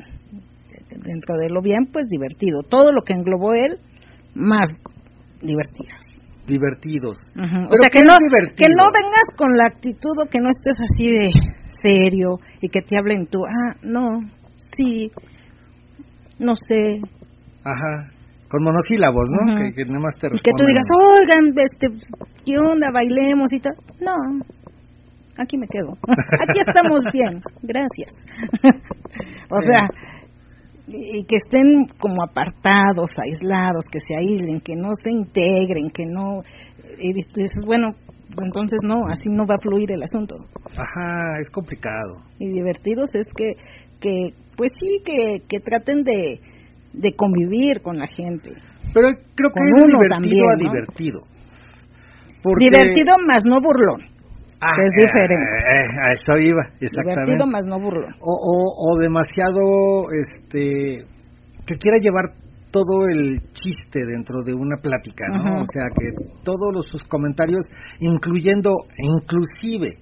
Dentro de lo bien, pues divertido. Todo lo que englobó él, más divertidos divertidos. O sea, que no, que no vengas con la actitud o que no estés así de serio y que te hablen tú, ah, no, sí, no sé. Ajá, con monosílabos, ¿no? que, que, nada más te Y que tú digas, oigan, este, ¿qué onda? Bailemos y tal. No, aquí me quedo. aquí estamos bien, gracias. o sea, y que estén como apartados, aislados, que se aíslen, que no se integren, que no... Y dices, bueno, entonces no, así no va a fluir el asunto. Ajá, es complicado. Y divertidos es que, que pues sí, que, que traten de, de convivir con la gente. Pero creo que es divertido a divertido. Divertido más no burlón. Ah, es diferente. Eh, eh, a eso iba, exactamente. más no burlo. O, o, demasiado, este, que quiera llevar todo el chiste dentro de una plática, ¿no? O sea, que todos los, sus comentarios, incluyendo, inclusive,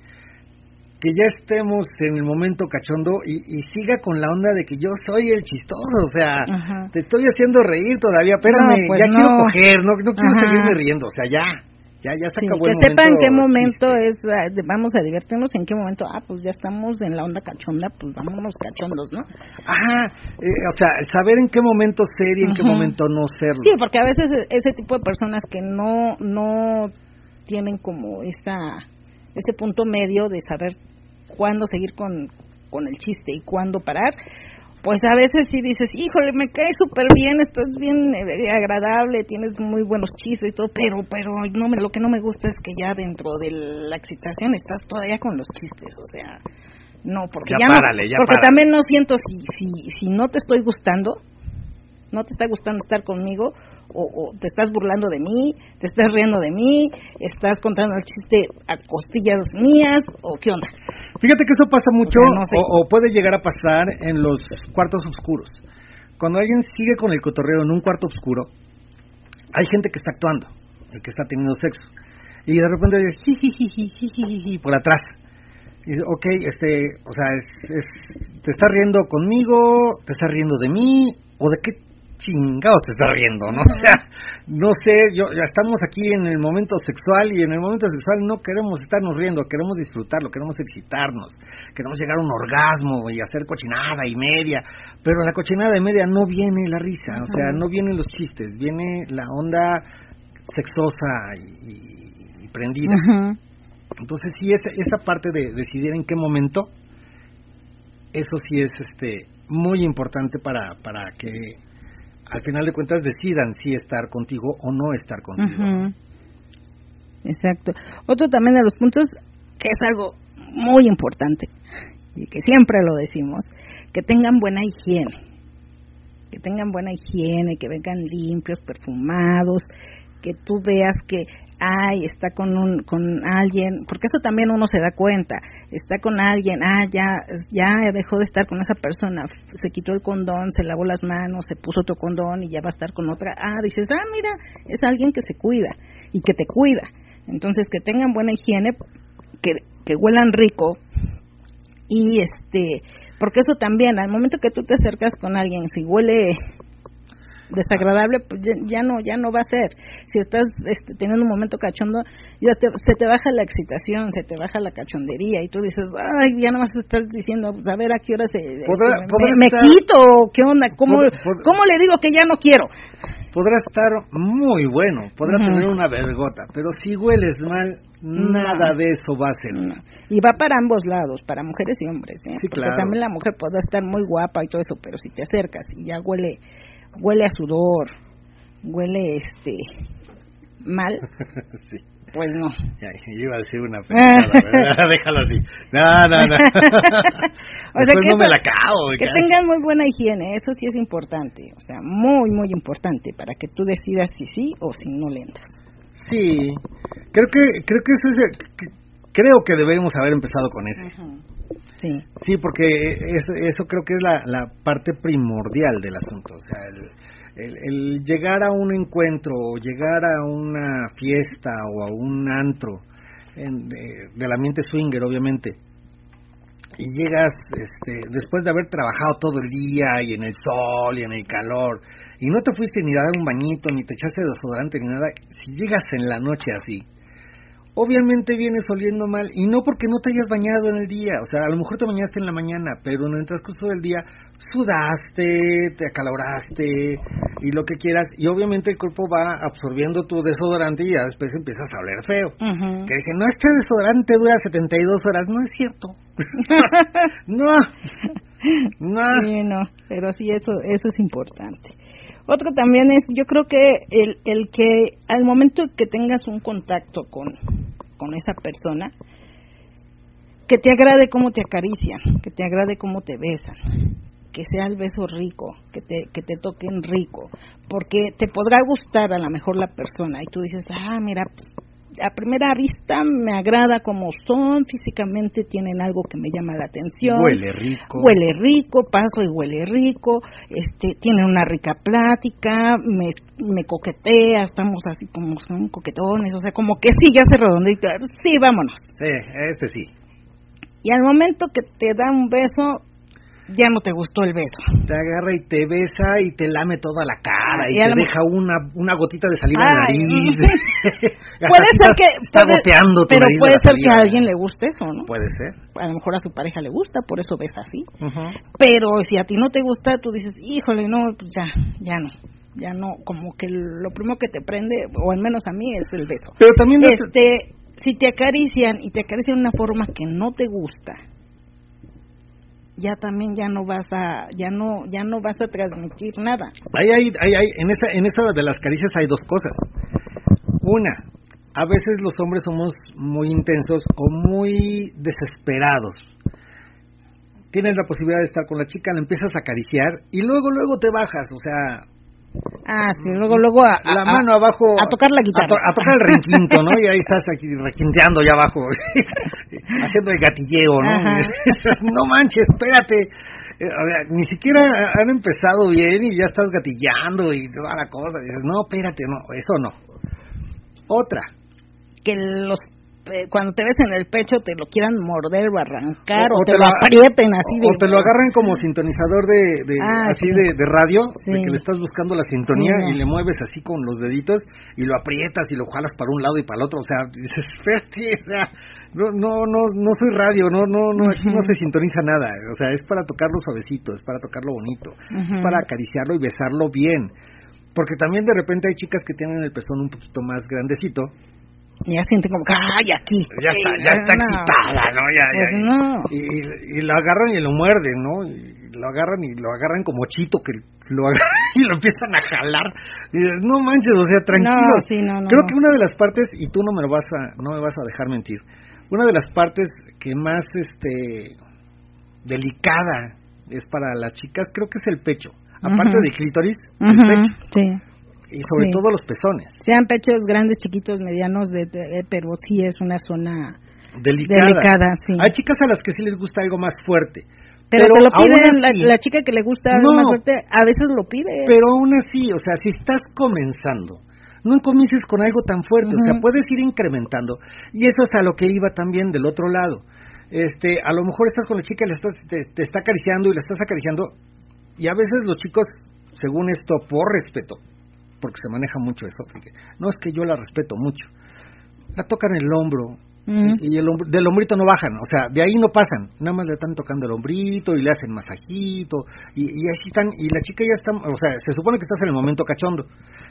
que ya estemos en el momento cachondo y, siga con la onda de que yo soy el chistoso, o sea, te estoy haciendo reír todavía, espérame, pues ya quiero coger, no, no quiero seguirme riendo, o sea, ya. Ya, ya se acabó que sepan en qué momento es, ah, vamos a divertirnos, en qué momento, ah, pues ya estamos en la onda cachonda, pues vámonos cachondos, ¿no? Ajá, eh, o sea, saber en qué momento ser y en qué momento no ser. Sí, porque a veces e, ese tipo de personas que no, no tienen como esta, ese punto medio de saber cuándo seguir con, con el chiste y cuándo parar, pues a veces sí dices, híjole, me cae súper bien, estás bien eh, agradable, tienes muy buenos chistes y todo, pero pero no me, lo que no me gusta es que ya dentro de la excitación estás todavía con los chistes, o sea, no, porque ya, no, porque también no siento si, si, si no te estoy gustando, no te está gustando estar conmigo o, te estás burlando de mí, te estás riendo de mí, estás contando el chiste a costillas mías o qué onda. Fíjate que eso pasa mucho o, puede llegar a pasar en los cuartos oscuros. Cuando alguien sigue con el cotorreo en un cuarto oscuro, hay gente que está actuando, el que está teniendo sexo. Y de repente oye, por atrás. Y ok, este, o sea, es, te está riendo conmigo, te está riendo de mí, o de qué chingados está riendo, ¿no? O sea, no sé, yo, ya estamos aquí en el momento sexual y en el momento sexual no queremos estarnos riendo, queremos disfrutarlo, queremos excitarnos, queremos llegar a un orgasmo y hacer cochinada y media, pero la cochinada y media no viene la risa, o sea, no vienen los chistes, viene la onda sexosa y, prendida. Entonces, sí, esa, esa parte de decidir en qué momento, eso sí es este muy importante para, para que al final de cuentas decidan si estar contigo o no estar contigo. Exacto. Otro también de los puntos que es algo muy importante y que siempre lo decimos, que tengan buena higiene. Que tengan buena higiene, que vengan limpios, perfumados, que tú veas que ay, está con, un, con alguien, porque eso también uno se da cuenta, está con alguien, ah, ya, ya dejó de estar con esa persona, se quitó el condón, se lavó las manos, se puso otro condón y ya va a estar con otra, ah, dices, ah, mira, es alguien que se cuida y que te cuida. Entonces, que tengan buena higiene, que, que huelan rico y este, porque eso también, al momento que tú te acercas con alguien, si huele desagradable, pues ya, no ya no va a ser. Si estás este, teniendo un momento cachondo, ya se te baja la excitación, se te baja la cachondería y tú dices, ay, ya no a estar diciendo, pues, a ver a qué hora se, este, me, quito, qué onda, ¿Cómo, ¿cómo le digo que ya no quiero? Podrá estar muy bueno, podrá tener una vergota, pero si hueles mal, nada de eso va a ser. Y va para ambos lados, para mujeres y hombres. ¿eh? Sí, Porque también la mujer puede estar muy guapa y todo eso, pero si te acercas y ya huele huele a sudor, huele este mal, pues no. Ya, yo iba a decir una pendejada, déjalo así. No, no, no. o sea que no me la acabo. Que tengan muy buena higiene, eso sí es importante, o sea, muy, muy importante para que tú decidas si sí o si no le entras. Sí, creo que, creo que eso es, creo que debemos haber empezado con ese. Sí. Sí, porque eso, creo que es la, la, parte primordial del asunto. O sea, el, el, llegar a un encuentro, o llegar a una fiesta o a un antro en, de, del ambiente swinger, obviamente, y llegas este, después de haber trabajado todo el día y en el sol y en el calor, y no te fuiste ni a dar un bañito, ni te echaste desodorante, ni nada, si llegas en la noche así, obviamente vienes oliendo mal y no porque no te hayas bañado en el día, o sea, a lo mejor te bañaste en la mañana, pero en el transcurso del día sudaste, te acaloraste y lo que quieras y obviamente el cuerpo va absorbiendo tu desodorante y ya después empiezas a oler feo. Que dije, no, este desodorante dura 72 horas, no es cierto. no. No. Sí, no, pero sí, eso, eso es importante. Otro también es, yo creo que el, el que al momento que tengas un contacto con, con esa persona, que te agrade cómo te acarician, que te agrade cómo te besan, que sea el beso rico, que te, que te toquen rico, porque te podrá gustar a lo mejor la persona y tú dices, ah, mira, pues a primera vista me agrada como son, físicamente tienen algo que me llama la atención. Huele rico. Huele rico, paso y huele rico, este, tiene una rica plática, me, me coquetea, estamos así como son coquetones, o sea, como que sí, ya se redondita, sí, vámonos. Sí, este sí. Y al momento que te da un beso, ya no te gustó el beso. Te agarra y te besa y te lame toda la cara y, te deja una, una gotita de saliva en la nariz. puede ser que está goteando pero puede ser que a alguien le guste eso, ¿no? Puede ser. A lo mejor a su pareja le gusta, por eso besa así. Pero si a ti no te gusta, tú dices, "Híjole, no, pues ya, ya no." Ya no, como que lo primero que te prende, o al menos a mí, es el beso. Pero también este, si te acarician y te acarician de una forma que no te gusta, ya también ya no vas a ya no ya no vas a transmitir nada. Ahí hay, hay, en esta en esta de las caricias hay dos cosas. Una, a veces los hombres somos muy intensos o muy desesperados. Tienes la posibilidad de estar con la chica, la empiezas a acariciar y luego luego te bajas, o sea, Ah, sí, luego, luego a, la mano abajo. A tocar la guitarra. A, tocar el requinto, ¿no? Y ahí estás aquí requinteando ya abajo, haciendo el gatilleo, ¿no? no manches, espérate. Eh, ni siquiera han empezado bien y ya estás gatillando y toda la cosa. dices, no, espérate, no, eso no. Otra. Que los cuando te ves en el pecho te lo quieran morder o arrancar o, te, lo, aprieten así de... O te lo agarran como sintonizador de, ah, así de, radio, de que le estás buscando la sintonía y le mueves así con los deditos y lo aprietas y lo jalas para un lado y para el otro, o sea, dices, o sea, no, no, no, no soy radio, no, no, no, aquí no se sintoniza nada, o sea, es para tocarlo suavecito, es para tocarlo bonito, es para acariciarlo y besarlo bien, porque también de repente hay chicas que tienen el pezón un poquito más grandecito y ya siente como que, ¡ay, aquí! Ya está, ya está excitada, ¿no? Ya, ya, pues no. Y, y, lo agarran y lo muerden, ¿no? Y lo agarran y lo agarran como chito que lo agarran y lo empiezan a jalar. Y dices, no manches, o sea, tranquilo. No, sí, no, no, Creo que una de las partes, y tú no me lo vas a, no me vas a dejar mentir, una de las partes que más, este, delicada es para las chicas, creo que es el pecho. Aparte de clítoris, el pecho. Sí y sobre todo los pezones. Sean pechos grandes, chiquitos, medianos, de, pero sí es una zona delicada. Hay chicas a las que sí les gusta algo más fuerte. Pero, te lo piden, la, chica que le gusta algo más fuerte, a veces lo pide. Pero aún así, o sea, si estás comenzando, no comiences con algo tan fuerte, o sea, puedes ir incrementando. Y eso es a lo que iba también del otro lado. Este, a lo mejor estás con la chica y le estás, te, te está acariciando y la estás acariciando, y a veces los chicos según esto, por respeto, porque se maneja mucho esto, no es que yo la respeto mucho, la tocan el hombro, y el del hombrito no bajan, o sea, de ahí no pasan, nada más le están tocando el hombrito y le hacen masajito y, y así están, y la chica ya está, o sea, se supone que estás en el momento cachondo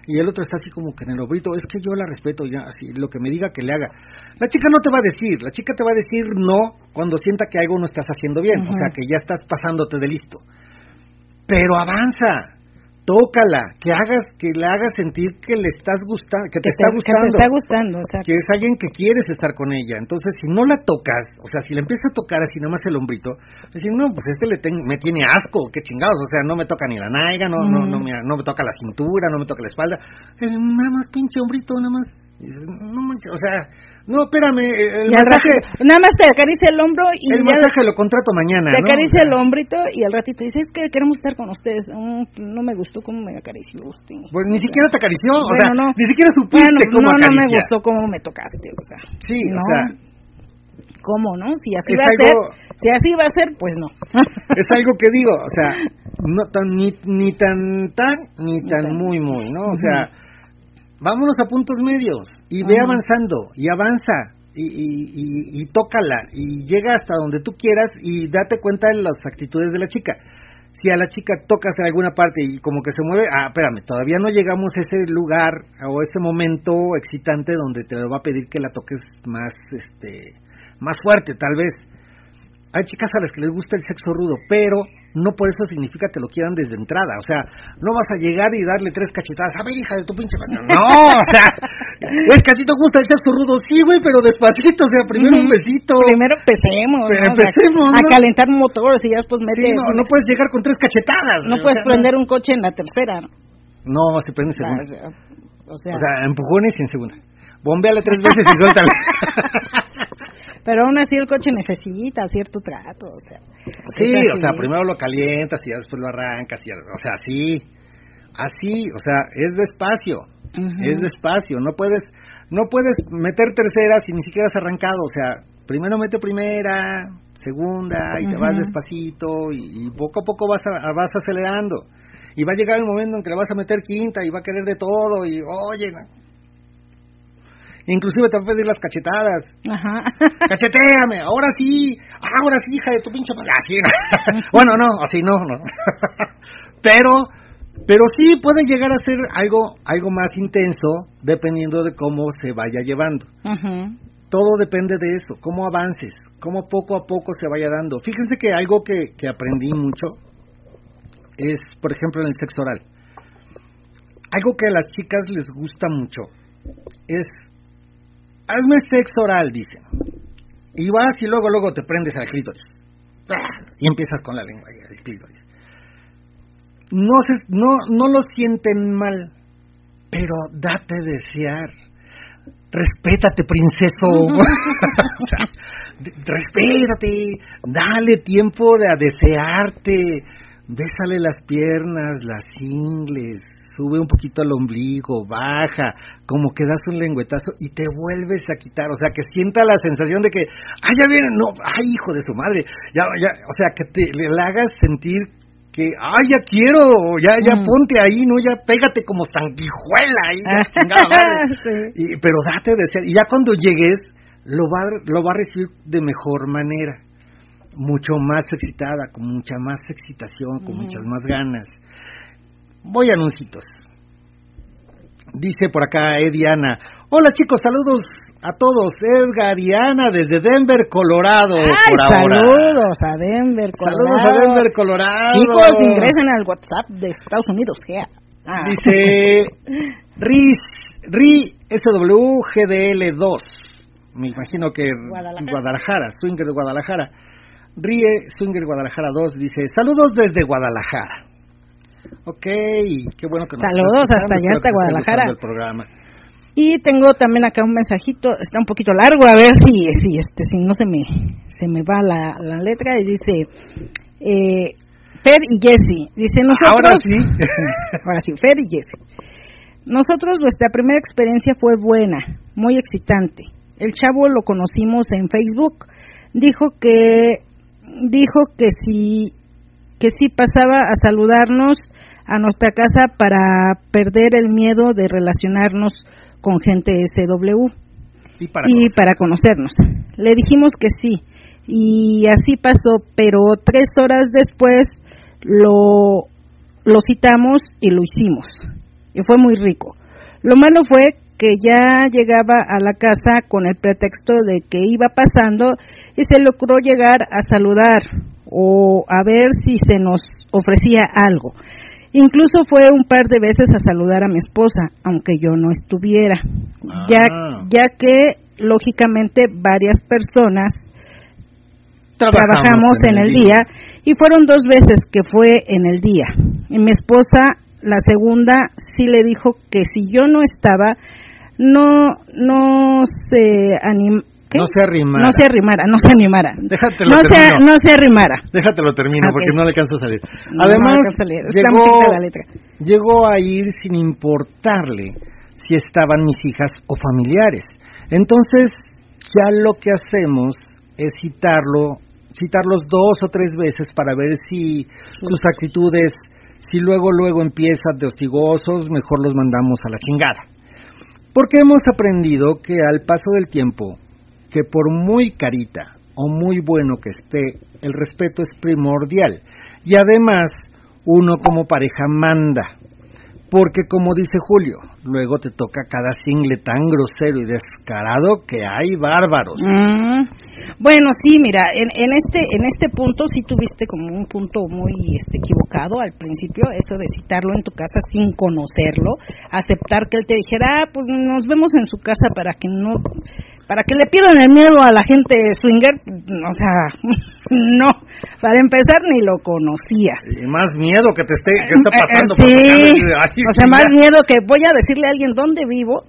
y el otro está así como que en el hombrito, es que yo la respeto, ya, así, lo que me diga que le haga. La chica no te va a decir, la chica te va a decir no cuando sienta que algo no estás haciendo bien, o sea, que ya estás pasándote de listo. Pero avanza, tócala, que hagas, que le hagas sentir que le estás gustando, que te, está gustando, que te está gustando, o sea, que es alguien que quieres estar con ella. Entonces, si no la tocas, o sea, si le empiezas a tocar así nada más el hombrito, decir, no, pues este le me tiene asco, qué chingados, o sea, no me toca ni la naiga, no, no, no, me, no me toca la cintura, no me toca la espalda, nada más pinche hombrito, nada más, no manches, o sea, no, espérame, el masaje... nada más te acaricia el hombro y... El masaje lo contrato mañana, Te acaricia el hombrito y al ratito dices, es que queremos estar con ustedes. no me gustó cómo me acarició usted. Pues ni siquiera te acarició, o sea, ni siquiera supiste bueno, cómo No, no me gustó cómo me tocaste, o sea. Sí, o sea... ¿Cómo, no? Si así va a ser, si así va a ser, pues no. es algo que digo, o sea, no tan, ni, ni tan tan, ni tan muy muy, ¿no? O sea vámonos a puntos medios y ve avanzando y avanza y, y, y, tócala y llega hasta donde tú quieras y date cuenta de las actitudes de la chica. Si a la chica tocas en alguna parte y como que se mueve, ah, espérame, todavía no llegamos a ese lugar o ese momento excitante donde te lo va a pedir que la toques más, este, más fuerte, tal vez. Hay chicas a las que les gusta el sexo rudo, pero no por eso significa que lo quieran desde entrada. O sea, no vas a llegar y darle tres cachetadas. A ver, hija de tu pinche No, o sea, es que a ti te gusta el sexo rudo. Sí, güey, pero despacito. O sea, primero un besito. Primero empecemos. Pero empecemos. a calentar motores y ya después metes. Sí, no, no puedes llegar con tres cachetadas. No puedes prender un coche en la tercera. No, se prende en segunda. o, sea, o sea, empujones y en segunda. Bombeale tres veces y suéltale. Pero aún así el coche necesita cierto trato, o sea. Sí, o sea, primero lo calientas y ya después lo arrancas, y, o sea, así, así, o sea, es despacio, es despacio, no puedes, no puedes meter tercera si ni siquiera has arrancado, o sea, primero mete primera, segunda, y te vas despacito, y, poco a poco vas, vas acelerando. Y va a llegar el momento en que le vas a meter quinta y va a querer de todo, y oye, Inclusive te va a pedir las cachetadas. Ajá. Cacheteame, ahora sí, ahora sí, hija de tu pinche madre. Así, bueno, no, así no, no. pero, pero sí puede llegar a ser algo, algo más intenso dependiendo de cómo se vaya llevando. Todo depende de eso, cómo avances, cómo poco a poco se vaya dando. Fíjense que algo que, que aprendí mucho es, por ejemplo, en el sexo oral. Algo que a las chicas les gusta mucho es hazme sexo oral, dicen. Y vas y luego, luego te prendes al clítoris. Y empiezas con la lengua y el clítoris. No, se, no, no lo sienten mal, pero date desear. Respétate, princeso. respétate. Dale tiempo de a desearte. Bésale las piernas, las ingles, sube un poquito al ombligo, baja, como que das un lengüetazo y te vuelves a quitar, o sea, que sienta la sensación de que, ay, ya viene, no, ay, hijo de su madre, ya, ya, o sea, que te le hagas sentir que, ay, ya quiero, ya, ya mm. ponte ahí, ¿no? Ya pégate como sanguijuela ahí, chingada y, pero date de ser, y ya cuando llegues, lo va, lo va a recibir de mejor manera mucho más excitada, con mucha más excitación, con muchas más ganas. Voy a anuncios. Dice por acá Ediana. Hola chicos, saludos a todos. Edgar y Ana desde Denver, Colorado. Ay, saludos a Denver, Colorado. Saludos a Denver, Colorado. Chicos, ingresen al WhatsApp de Estados Unidos. Ah. Dice RIS, RI SWGDL2. Me imagino que Guadalajara. Guadalajara, Swinger de Guadalajara. RIE Swinger Guadalajara 2 dice, saludos desde Guadalajara. Ok, qué bueno que nos Saludos hasta allá, hasta Guadalajara. El programa. Y tengo también acá un mensajito, está un poquito largo, a ver si, si, este, si no se me, se me va la, la letra, y dice, eh, Fer y Jesse, dice nosotros... Ahora sí. ahora sí, Fer y Jesse. Nosotros, nuestra primera experiencia fue buena, muy excitante. El chavo lo conocimos en Facebook, dijo que, dijo que si, que si pasaba a saludarnos a nuestra casa para perder el miedo de relacionarnos con gente SW y para, y para conocernos. Le dijimos que sí. Y así pasó, pero tres horas después lo, lo citamos y lo hicimos. Y fue muy rico. Lo malo fue que ya llegaba a la casa con el pretexto de que iba pasando y se logró llegar a saludar o a ver si se nos ofrecía algo. Incluso fue un par de veces a saludar a mi esposa, aunque yo no estuviera, ya, Ah. ya que lógicamente varias personas trabajamos, en el día. y fueron dos veces que fue en el día. Y mi esposa, la segunda, sí le dijo que si yo no estaba, no, no se anim, ¿qué? No se arrimara. No se arrimara, no se animara. Déjatelo no se, no se arrimara. Déjatelo termino porque no le alcanza a salir. No, Además, no alcanza a leer. Está muy llegó, chiquita la letra. llegó a ir sin importarle si estaban mis hijas o familiares. Entonces, ya lo que hacemos es citarlo, citarlos dos o tres veces para ver si sus actitudes, si luego luego empiezan de hostigosos, mejor los mandamos a la chingada. Porque hemos aprendido que al paso del tiempo, que por muy carita o muy bueno que esté, el respeto es primordial. Y además, uno como pareja manda. Porque como dice Julio, luego te toca cada single tan grosero y descarado que hay bárbaros. Mm, Bueno, sí, mira, en, en este en este punto sí tuviste como un punto muy este, equivocado al principio, eso de citarlo en tu casa sin conocerlo, aceptar que él te dijera, ah, pues nos vemos en su casa para que no para que le pierdan el miedo a la gente swinger, o sea, no, para empezar ni lo conocías. Y más miedo que te esté, que está Eh, eh, pasando tu sí, casa y dices, "Ay, o sea, más chingada". miedo que voy a decirle a alguien dónde vivo.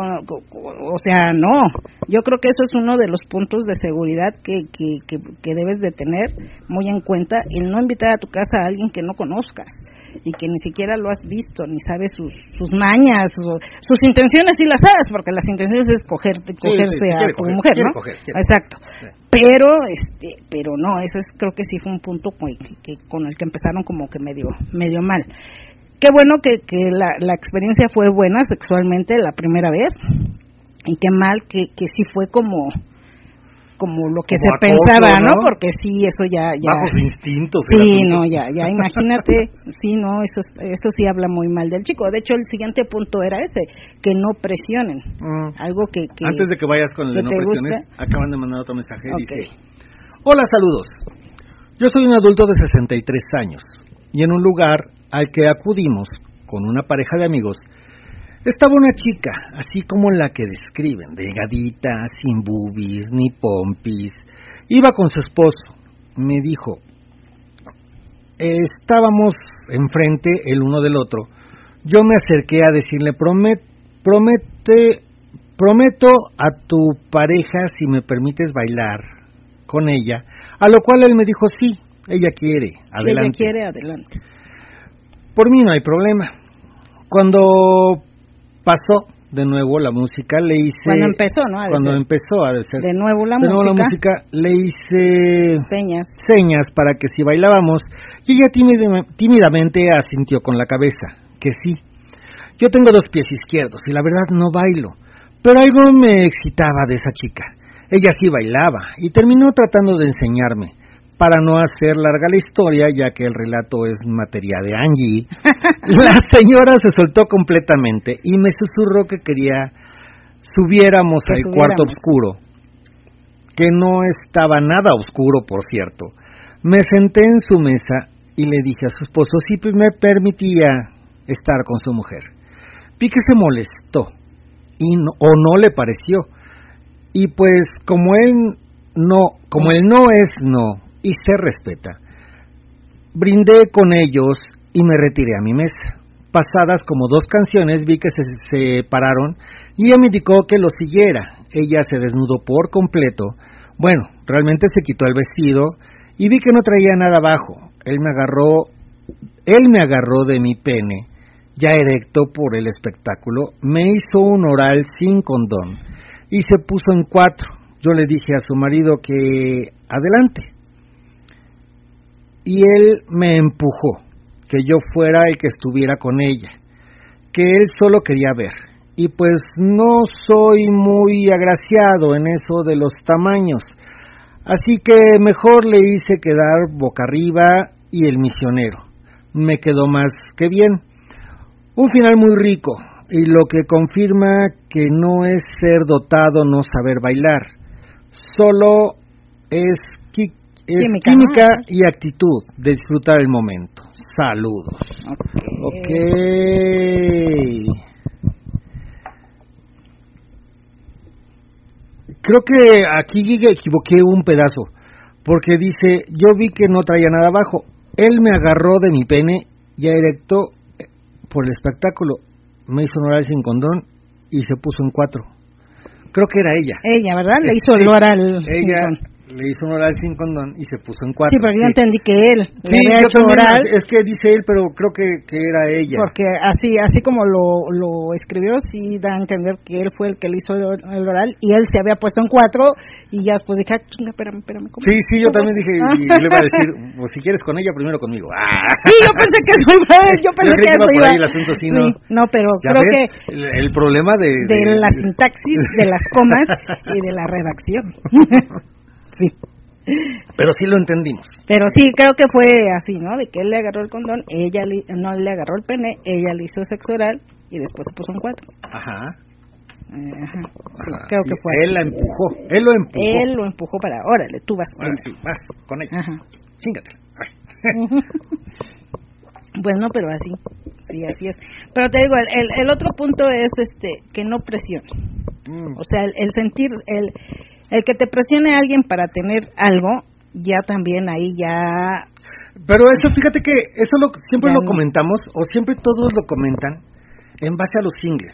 O sea, no. Yo creo que eso es uno de los puntos de seguridad que, que, que, que debes de tener muy en cuenta, el no invitar a tu casa a alguien que no conozcas y que ni siquiera lo has visto, ni sabes sus, sus mañas, su- sus intenciones sí las sabes, porque las intenciones es coger, cogerse sí, a tu coger, mujer, ¿no? coger, Exacto. Sí. Pero, este, pero no, eso es, creo que sí fue un punto que, que- con el que empezaron como que medio, medio mal. Qué bueno que, que la, la experiencia fue buena sexualmente la primera vez y qué mal que, que sí fue como como lo que Como se acoso, pensaba, ¿no? ¿no? Porque sí, eso ya... ya Bajos instintos. Sí, no, ya, ya, imagínate, sí, no, eso, es- eso sí habla muy mal del chico. De hecho, el siguiente punto era ese, que no presionen. Mm. Algo que... que Antes de que vayas con el de no presiones, acaban de mandar otro mensaje. Ok. Dice: Hola, saludos. Yo soy un adulto de 63 años y en un lugar al que acudimos con una pareja de amigos estaba una chica, así como la que describen, delgadita, sin boobies ni pompis. Iba con su esposo. Me dijo, estábamos enfrente el uno del otro. Yo me acerqué a decirle, "Promet- promete, prometo a tu pareja si me permites bailar con ella, a lo cual él me dijo, sí, ella quiere, Si adelante. ella quiere, adelante. Por mí no hay problema. Cuando pasó de nuevo la música, le hice... Cuando empezó, ¿no? Cuando ser. empezó a ser- De nuevo la de nuevo música. la música, le hice Señas. señas para que si bailábamos, y ella tímida- tímidamente asintió con la cabeza, que sí. Yo tengo dos pies izquierdos y la verdad no bailo, pero algo me excitaba de esa chica. Ella sí bailaba y terminó tratando de enseñarme. Para no hacer larga la historia, ya que el relato es materia de Angie, la señora se soltó completamente y me susurró que quería subiéramos Que al cuarto oscuro, que no estaba nada oscuro, por cierto. Me senté en su mesa y le dije a su esposo si me permitía estar con su mujer. Vi que se molestó y no- o no le pareció. Y pues como él no, como el no es no y se respeta, brindé con ellos y me retiré a mi mesa. Pasadas como dos canciones vi que se separaron y ella me indicó que lo siguiera. Ella se desnudó por completo. Bueno, realmente se quitó el vestido y vi que no traía nada abajo. Él me agarró, él me agarró de mi pene, ya erecto por el espectáculo, me hizo un oral sin condón y se puso en cuatro. Yo le dije a su marido que adelante. Y él me empujó que yo fuera y que estuviera con ella, que él solo quería ver. Y pues no soy muy agraciado en eso de los tamaños, así que mejor le hice quedar boca arriba y el misionero. Me quedó más que bien. Un final muy rico y lo que confirma que no es ser dotado no saber bailar, solo es, química, y actitud de disfrutar el momento. Saludos. Ok. Creo que aquí equivoqué un pedazo, porque dice, yo vi que no traía nada abajo. Él me agarró de mi pene ya erecto eh, por el espectáculo, me hizo un oral sin condón y se puso en cuatro. Creo que era ella. Ella, ¿verdad? Le hizo el oral. Ella, le hizo un oral sin condón y se puso en cuatro. Sí, pero yo entendí que él sí, le había hecho oral. Es que dice él, pero creo que, que era ella. Porque así así como lo, lo escribió, sí da a entender que él fue el que le hizo el, oral y él se había puesto en cuatro y ya después dije, ah, chinga, espérame, espérame. ¿cómo? Sí, sí, yo también dije, y le iba a decir, pues si quieres con ella, primero conmigo. Ah. Sí, yo pensé que eso iba, yo pensé que, eso iba. Ahí el asunto, sí, no. no, pero creo que... El, problema de, de... De la sintaxis, de las comas y de la redacción. sí. Pero sí lo entendimos. Pero sí, creo que fue así, ¿no? De que él le agarró el condón, ella no le agarró el pene, ella le hizo sexo oral y después se puso en cuatro. Ajá. Ajá. Sí, creo que fue. Él la empujó, él lo empujó. Él lo empujó para, órale, tú vas con sí, vas con ella. Ajá. Chingate. bueno, pero así, sí, así es. Pero te digo, el, el otro punto es este que no presione. Mm. O sea, el, el sentir, el el que te presione a alguien para tener algo, ya también ahí ya... Pero eso, fíjate que eso lo, siempre lo comentamos, o siempre todos lo comentan, en base a los singles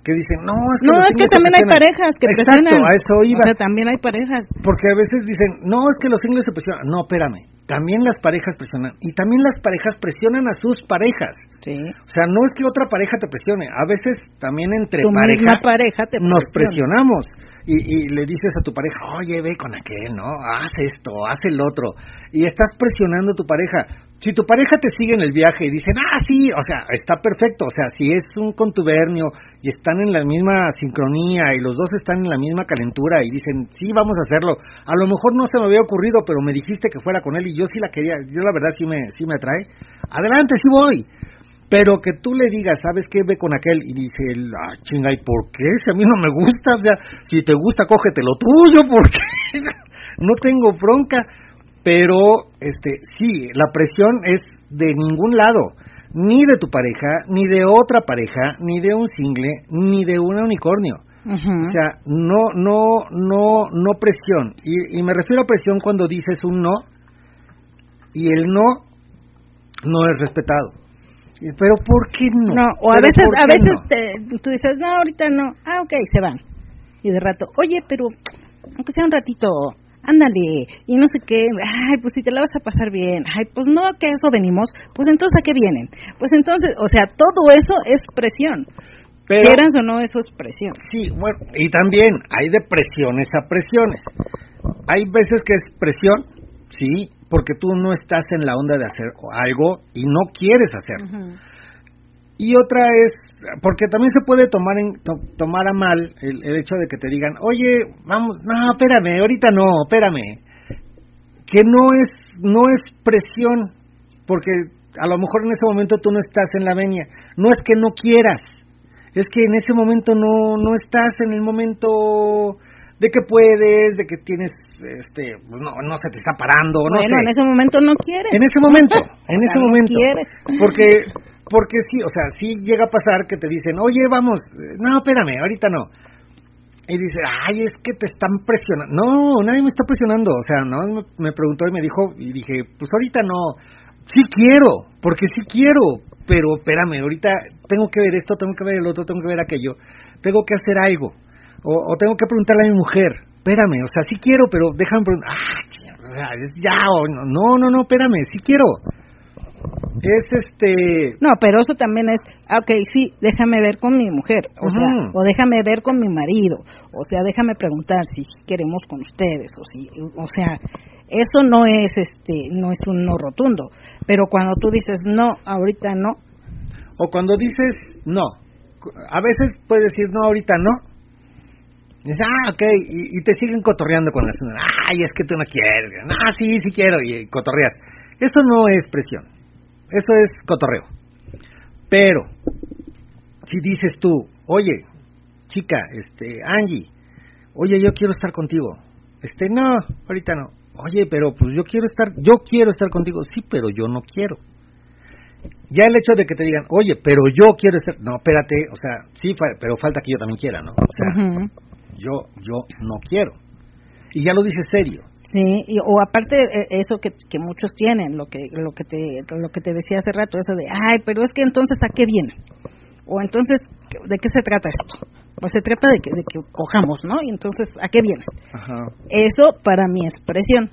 que dicen, no, es que, no, es que también hay parejas que Exacto, a eso iba. O sea, también hay parejas. Porque a veces dicen, no, es que los singles se presionan. No, espérame, también las parejas presionan. Y también las parejas presionan a sus parejas. Sí. O sea, no es que otra pareja te presione. A veces también entre parejas pareja nos presionamos y, y, le dices a tu pareja, oye, ve con aquel, ¿no? Haz esto, haz el otro. Y estás presionando a tu pareja. Si tu pareja te sigue en el viaje y dicen, ah, sí, o sea, está perfecto. O sea, si es un contubernio y están en la misma sincronía y los dos están en la misma calentura y dicen, sí, vamos a hacerlo. A lo mejor no se me había ocurrido, pero me dijiste que fuera con él y yo sí la quería. Yo la verdad sí me, sí me atrae. Adelante, sí voy. Pero que tú le digas, ¿sabes qué? Ve con aquel. Y dice ah, chinga, ¿y por qué? Si a mí no me gusta, o sea, si te gusta, cógete lo tuyo, porque no tengo bronca. Pero, este, sí, la presión es de ningún lado. Ni de tu pareja, ni de otra pareja, ni de un single, ni de un unicornio. O sea, no, no, no, no presión. Y, y me refiero a presión cuando dices un no y el no no es respetado. Pero ¿por qué no? No, o a veces, a veces tú dices, no, ahorita no. Ah, ok, se van. Y de rato, oye, pero aunque sea un ratito, ándale, y no sé qué, ay, pues si te la vas a pasar bien, ay, pues no, que eso venimos, pues entonces a qué vienen. Pues entonces, o sea, todo eso es presión. Pero, Quieras o no, eso es presión. Sí, bueno, y también hay de presiones a presiones. Hay veces que es presión, sí, porque tú no estás en la onda de hacer algo y no quieres hacerlo. Y otra es, porque también se puede tomar en, tomar a mal el, hecho de que te digan, oye, vamos, no, espérame, ahorita no, espérame. Que no es, no es presión, porque a lo mejor en ese momento tú no estás en la venia. No es que no quieras, es que en ese momento no, no estás en el momento de que puedes, de que tienes, este, no, no se te está parando, no bueno, en ese momento no quieres. En ese momento, en ese momento. Quieres. Porque, porque sí, o sea, sí llega a pasar que te dicen, oye, vamos, no, espérame, ahorita no. Y dice, ay, es que te están presionando. No, nadie me está presionando. O sea, no, me preguntó y me dijo, y dije, pues ahorita no. Sí quiero, porque sí quiero, pero espérame, ahorita tengo que ver esto, tengo que ver el otro, tengo que ver aquello, tengo que hacer algo. O, tengo que preguntarle a mi mujer, espérame, o sea, sí quiero, pero déjame preguntar, ah, ya, o no, no, no, espérame, sí quiero. es este... No, pero eso también es, ah, ok, sí, déjame ver con mi mujer, o sea, o déjame ver con mi marido, o sea, déjame preguntar si queremos con ustedes, o si, o sea, eso no es, este, no es un no rotundo, pero cuando tú dices no, ahorita no. O cuando dices no, a veces puedes decir no, ahorita no, Ah, ok, y, te siguen cotorreando con la señora. Ay, es que tú no quieres. Ah, sí, sí quiero, y cotorreas. Eso no es presión. Eso es cotorreo. Pero, si dices tú, oye, chica, este, Angie, oye, yo quiero estar contigo. Este, no, ahorita no. Oye, pero pues yo quiero estar, yo quiero estar contigo. Sí, pero yo no quiero. Ya el hecho de que te digan, oye, pero yo quiero estar, no, espérate, o sea, sí, pero falta que yo también quiera, ¿no? O sea, yo, yo no quiero. Y ya lo dice serio. Sí, y, o aparte eh, eso que, que muchos tienen, lo que, lo, que te, lo que te decía hace rato, eso de, ay, pero es que entonces a qué viene. O entonces, ¿de qué se trata esto? Pues se trata de que, de que cojamos, ¿no? Y entonces, ¿a qué vienes? Eso para mí es presión.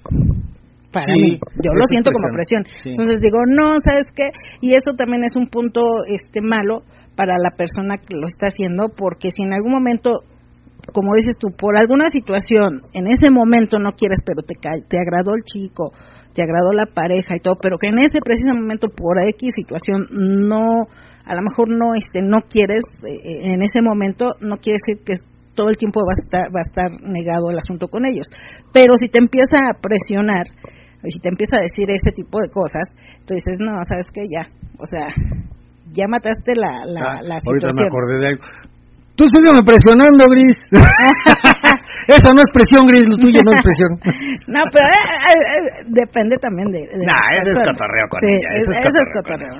Para mí, yo lo siento como presión. Entonces digo, no, ¿sabes qué? Y eso también es un punto este malo para la persona que lo está haciendo, porque si en algún momento como dices tú, por alguna situación, en ese momento no quieres, pero te, te agradó el chico, te agradó la pareja y todo, pero que en ese preciso momento, por X situación, no, a lo mejor no, este, no quieres, eh, en ese momento, no quiere decir que todo el tiempo va a estar, va a estar negado el asunto con ellos. Pero si te empieza a presionar, y si te empieza a decir ese tipo de cosas, tú dices, no, sabes que ya, o sea, ya mataste la, la, ah, situación. Ahorita me acordé de algo. Tú sígueme presionando, Gris. Eso no es presión, Gris, lo tuyo no es presión. no, pero eh, eh, eh, depende también de... de nah, eso es cotorreo con sí, ella. Eso, es cotorreo.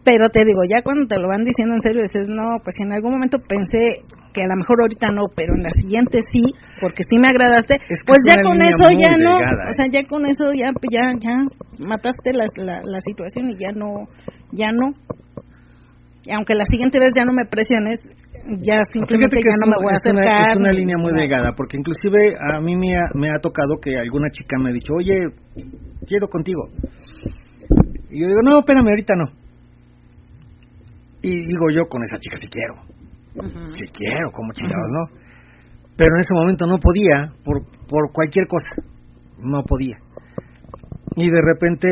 Pero te digo, ya cuando te lo van diciendo en serio, dices, no, pues en algún momento pensé que a lo mejor ahorita no, pero en la siguiente sí, porque sí me agradaste, pues ya con eso ya no, o sea, ya con eso ya, ya, ya mataste la, la, la situación y ya no, ya no. Y aunque la siguiente vez ya no me presiones, ya simplemente ya no me voy a acercar. Es una, línea muy delgada, porque inclusive a mí me ha, me ha tocado que alguna chica me ha dicho, oye, quiero contigo. Y yo digo, no, espérame, ahorita no. Y digo yo con esa chica, si quiero. Si quiero, como chingados, ¿no? Pero en ese momento no podía, por, por cualquier cosa. No podía. Y de repente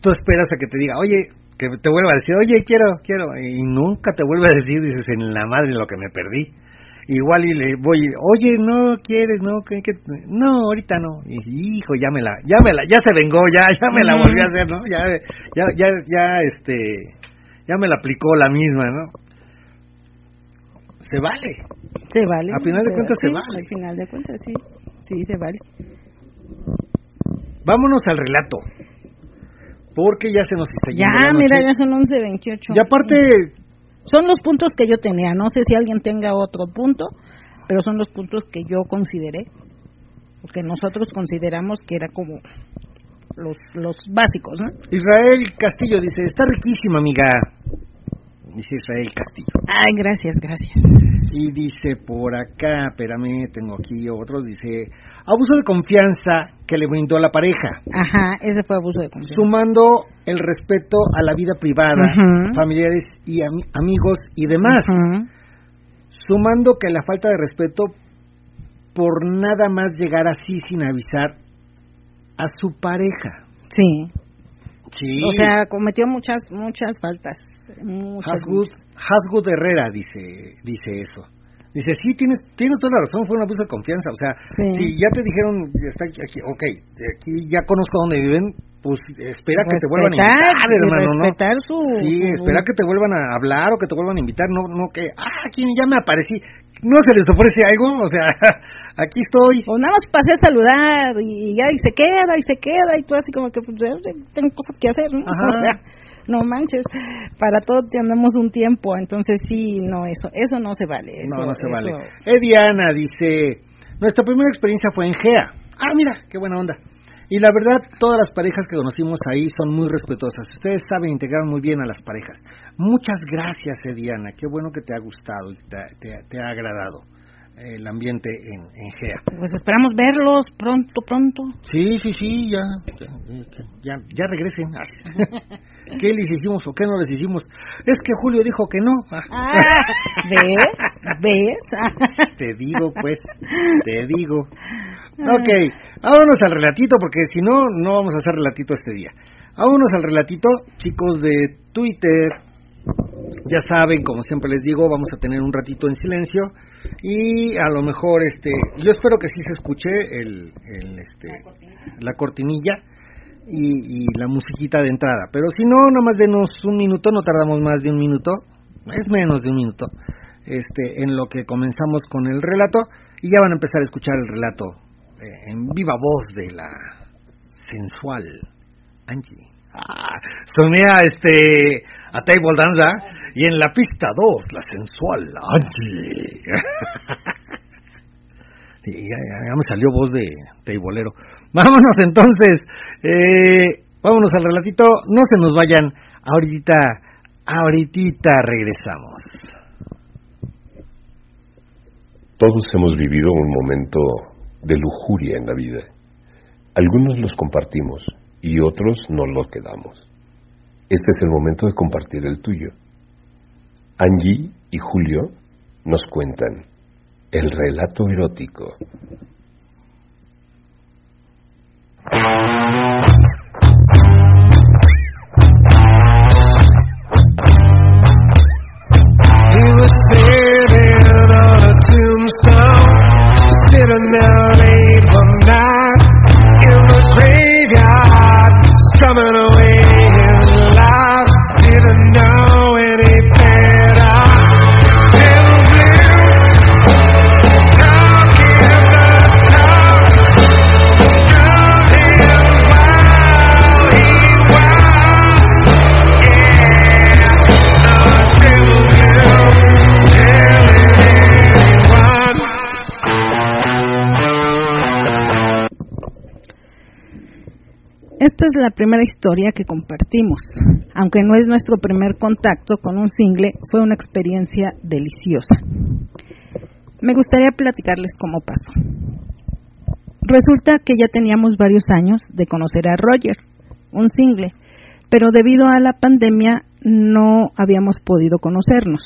tú esperas a que te diga, oye, que te vuelva a decir, oye, quiero, quiero, y nunca te vuelve a decir, dices, en la madre lo que me perdí. Igual y le voy, oye, no quieres, no, que, no, ahorita no. Y hijo, ya me la, ya me la, ya se vengó, ya, ya me la volví a hacer, ¿no? Ya, ya, ya, ya, este, ya me la aplicó la misma, ¿no? Se vale. Se vale. A final de cuentas se vale. Al final de cuentas sí, sí, se vale. Vámonos al relato porque ya se nos está yendo Ya, mira, ya son 11.28. Y aparte... Son los puntos que yo tenía, no sé si alguien tenga otro punto, pero son los puntos que yo consideré, que nosotros consideramos que era como los, los básicos, ¿no? Israel Castillo dice, está riquísima, amiga dice Israel Castillo. Ay, gracias, gracias. Y dice por acá, espérame, tengo aquí otros, dice, abuso de confianza que le brindó la pareja. Ajá, ese fue abuso de confianza. Sumando el respeto a la vida privada, familiares y amigos y demás. Sumando que la falta de respeto por nada más llegar así sin avisar a su pareja. Sí. O sea, cometió muchas muchas faltas. Hasgood, Herrera dice dice eso. Dice, sí, tienes, tienes toda la razón, fue una abuso de confianza. O sea, si ya te dijeron, está aquí, ok, aquí ya conozco dónde viven, pues espera que te vuelvan a invitar, hermano, ¿no? Su, sí, espera que te vuelvan a hablar o que te vuelvan a invitar, no, no que, ah, aquí ya me aparecí. No se les ofrece algo, o sea, aquí estoy. O nada más pasé a saludar y ya, y se queda, y se queda, y tú así como que, pues, tengo cosas que hacer, ¿no? no manches, para todo tenemos un tiempo, entonces sí, no, eso eso no se vale. no, no se vale. Ediana dice, nuestra primera experiencia fue en GEA. Ah, mira, qué buena onda. Y la verdad, todas las parejas que conocimos ahí son muy respetuosas. Ustedes saben integrar muy bien a las parejas. Muchas gracias, Ediana. Qué bueno que te ha gustado y te, te ha agradado. El ambiente en, en GEA. Pues esperamos verlos pronto, pronto. Sí, sí, sí, ya, ya, ya, regresen. ¿Qué les hicimos o qué no les hicimos? Es que Julio dijo que no. Ah, ¿Ves? ¿Ves? te digo, pues, te digo. Ok, vámonos al relatito, porque si no, no vamos a hacer relatito este día. Vámonos al relatito, chicos de Twitter, ya saben, como siempre les digo, vamos a tener un ratito en silencio y a lo mejor, este, yo espero que sí se escuche el, el este, la cortinilla, y, la musiquita de entrada. Pero si no, nomás denos un minuto, no tardamos más de un minuto, es menos de un minuto, este, en lo que comenzamos con el relato y ya van a empezar a escuchar el relato eh, en viva voz de la sensual Angie. Ah, sonea este a Table Danza y en la pista 2 la sensual Angie. ya, me salió voz de teibolero. Vámonos entonces, eh, vámonos al relatito, no se nos vayan, ahorita, ahorita regresamos. Todos hemos vivido un momento de lujuria en la vida. Algunos los compartimos y otros no los quedamos. Este es el momento de compartir el tuyo. Angie y Julio nos cuentan el relato erótico. La primera historia que compartimos. Aunque no es nuestro primer contacto con un single, fue una experiencia deliciosa. Me gustaría platicarles cómo pasó. Resulta que ya teníamos varios años de conocer a Roger, un single, pero debido a la pandemia no habíamos podido conocernos.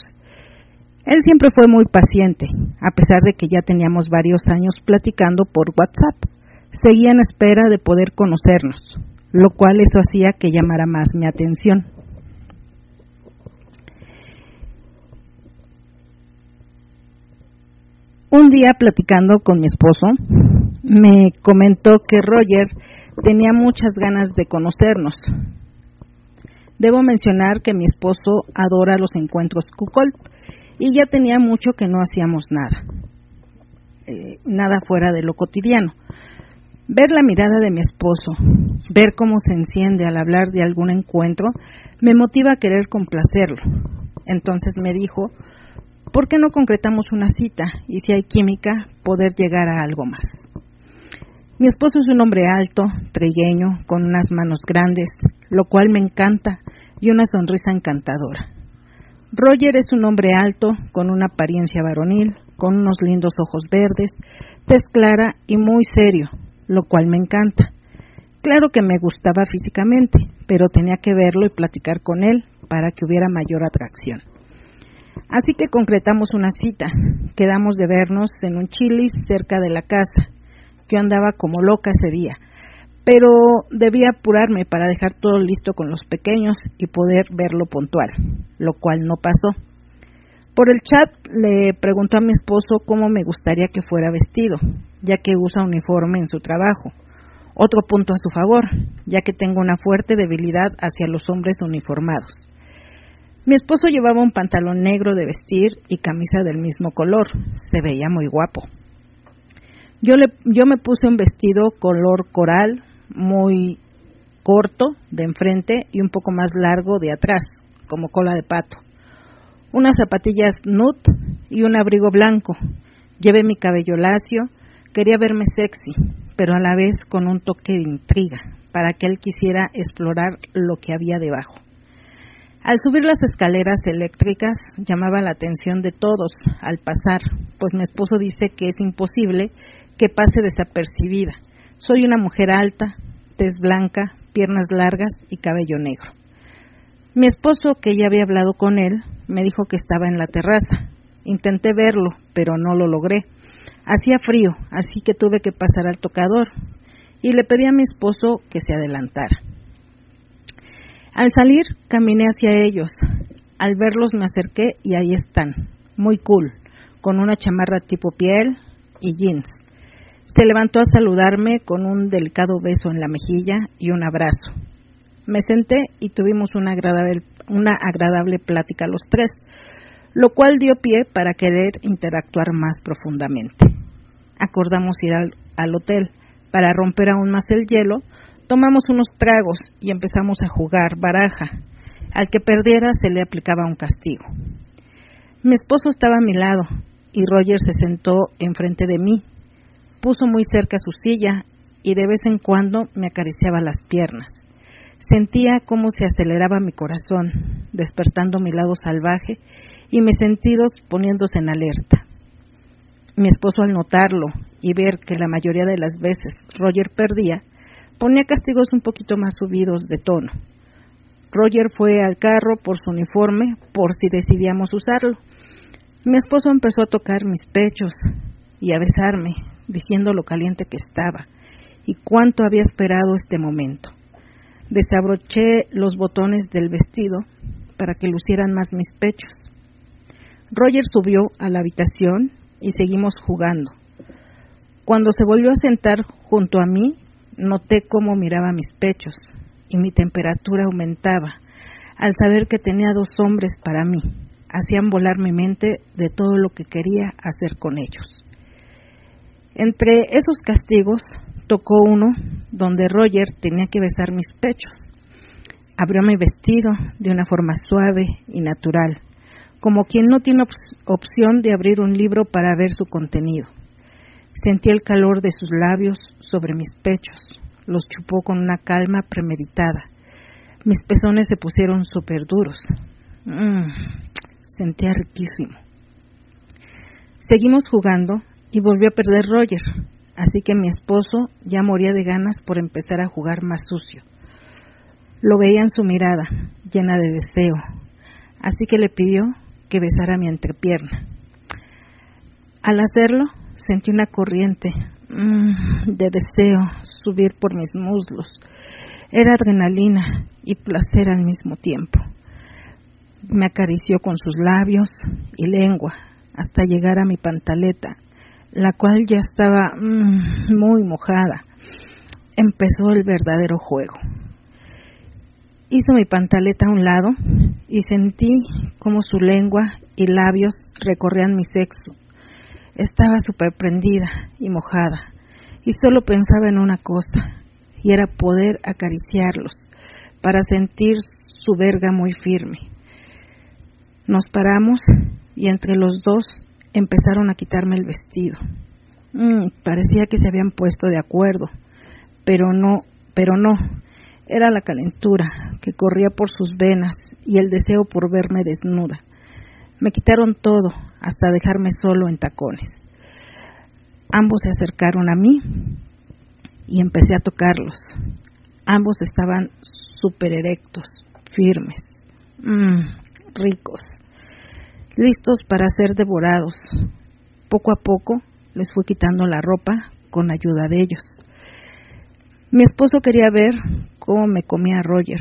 Él siempre fue muy paciente, a pesar de que ya teníamos varios años platicando por WhatsApp. Seguía en espera de poder conocernos lo cual eso hacía que llamara más mi atención. Un día platicando con mi esposo, me comentó que Roger tenía muchas ganas de conocernos. Debo mencionar que mi esposo adora los encuentros Cuckold y ya tenía mucho que no hacíamos nada, eh, nada fuera de lo cotidiano. Ver la mirada de mi esposo, ver cómo se enciende al hablar de algún encuentro, me motiva a querer complacerlo. Entonces me dijo, ¿por qué no concretamos una cita y si hay química, poder llegar a algo más? Mi esposo es un hombre alto, trigueño, con unas manos grandes, lo cual me encanta, y una sonrisa encantadora. Roger es un hombre alto, con una apariencia varonil, con unos lindos ojos verdes, tez clara y muy serio, lo cual me encanta. Claro que me gustaba físicamente, pero tenía que verlo y platicar con él para que hubiera mayor atracción. Así que concretamos una cita. Quedamos de vernos en un chilis cerca de la casa. Yo andaba como loca ese día, pero debía apurarme para dejar todo listo con los pequeños y poder verlo puntual, lo cual no pasó. Por el chat le preguntó a mi esposo cómo me gustaría que fuera vestido, ya que usa uniforme en su trabajo. Otro punto a su favor, ya que tengo una fuerte debilidad hacia los hombres uniformados. Mi esposo llevaba un pantalón negro de vestir y camisa del mismo color. Se veía muy guapo. Yo, le, yo me puse un vestido color coral, muy corto de enfrente y un poco más largo de atrás, como cola de pato. Unas zapatillas nude y un abrigo blanco. Llevé mi cabello lacio, Quería verme sexy, pero a la vez con un toque de intriga, para que él quisiera explorar lo que había debajo. Al subir las escaleras eléctricas llamaba la atención de todos al pasar, pues mi esposo dice que es imposible que pase desapercibida. Soy una mujer alta, tez blanca, piernas largas y cabello negro. Mi esposo, que ya había hablado con él, me dijo que estaba en la terraza. Intenté verlo, pero no lo logré. Hacía frío, así que tuve que pasar al tocador y le pedí a mi esposo que se adelantara. Al salir, caminé hacia ellos. Al verlos me acerqué y ahí están, muy cool, con una chamarra tipo piel y jeans. Se levantó a saludarme con un delicado beso en la mejilla y un abrazo. Me senté y tuvimos una agradable, una agradable plática los tres, lo cual dio pie para querer interactuar más profundamente. Acordamos ir al, al hotel. Para romper aún más el hielo, tomamos unos tragos y empezamos a jugar baraja. Al que perdiera se le aplicaba un castigo. Mi esposo estaba a mi lado y Roger se sentó enfrente de mí. Puso muy cerca su silla y de vez en cuando me acariciaba las piernas. Sentía cómo se aceleraba mi corazón, despertando mi lado salvaje y mis sentidos poniéndose en alerta. Mi esposo al notarlo y ver que la mayoría de las veces Roger perdía, ponía castigos un poquito más subidos de tono. Roger fue al carro por su uniforme por si decidíamos usarlo. Mi esposo empezó a tocar mis pechos y a besarme, diciendo lo caliente que estaba y cuánto había esperado este momento. Desabroché los botones del vestido para que lucieran más mis pechos. Roger subió a la habitación y seguimos jugando. Cuando se volvió a sentar junto a mí, noté cómo miraba mis pechos y mi temperatura aumentaba al saber que tenía dos hombres para mí. Hacían volar mi mente de todo lo que quería hacer con ellos. Entre esos castigos tocó uno donde Roger tenía que besar mis pechos. Abrió mi vestido de una forma suave y natural, como quien no tiene opción de abrir un libro para ver su contenido. Sentí el calor de sus labios sobre mis pechos, los chupó con una calma premeditada. Mis pezones se pusieron súper duros. Mm, sentía riquísimo. Seguimos jugando y volvió a perder Roger, así que mi esposo ya moría de ganas por empezar a jugar más sucio. Lo veía en su mirada, llena de deseo, así que le pidió que besara mi entrepierna. Al hacerlo, sentí una corriente mm, de deseo subir por mis muslos. Era adrenalina y placer al mismo tiempo. Me acarició con sus labios y lengua hasta llegar a mi pantaleta la cual ya estaba mm, muy mojada. Empezó el verdadero juego. Hizo mi pantaleta a un lado y sentí como su lengua y labios recorrían mi sexo. Estaba súper prendida y mojada y solo pensaba en una cosa y era poder acariciarlos para sentir su verga muy firme. Nos paramos y entre los dos empezaron a quitarme el vestido. Mm, parecía que se habían puesto de acuerdo, pero no, pero no. Era la calentura que corría por sus venas y el deseo por verme desnuda. Me quitaron todo hasta dejarme solo en tacones. Ambos se acercaron a mí y empecé a tocarlos. Ambos estaban súper erectos, firmes, mm, ricos listos para ser devorados. Poco a poco les fui quitando la ropa con ayuda de ellos. Mi esposo quería ver cómo me comía Roger,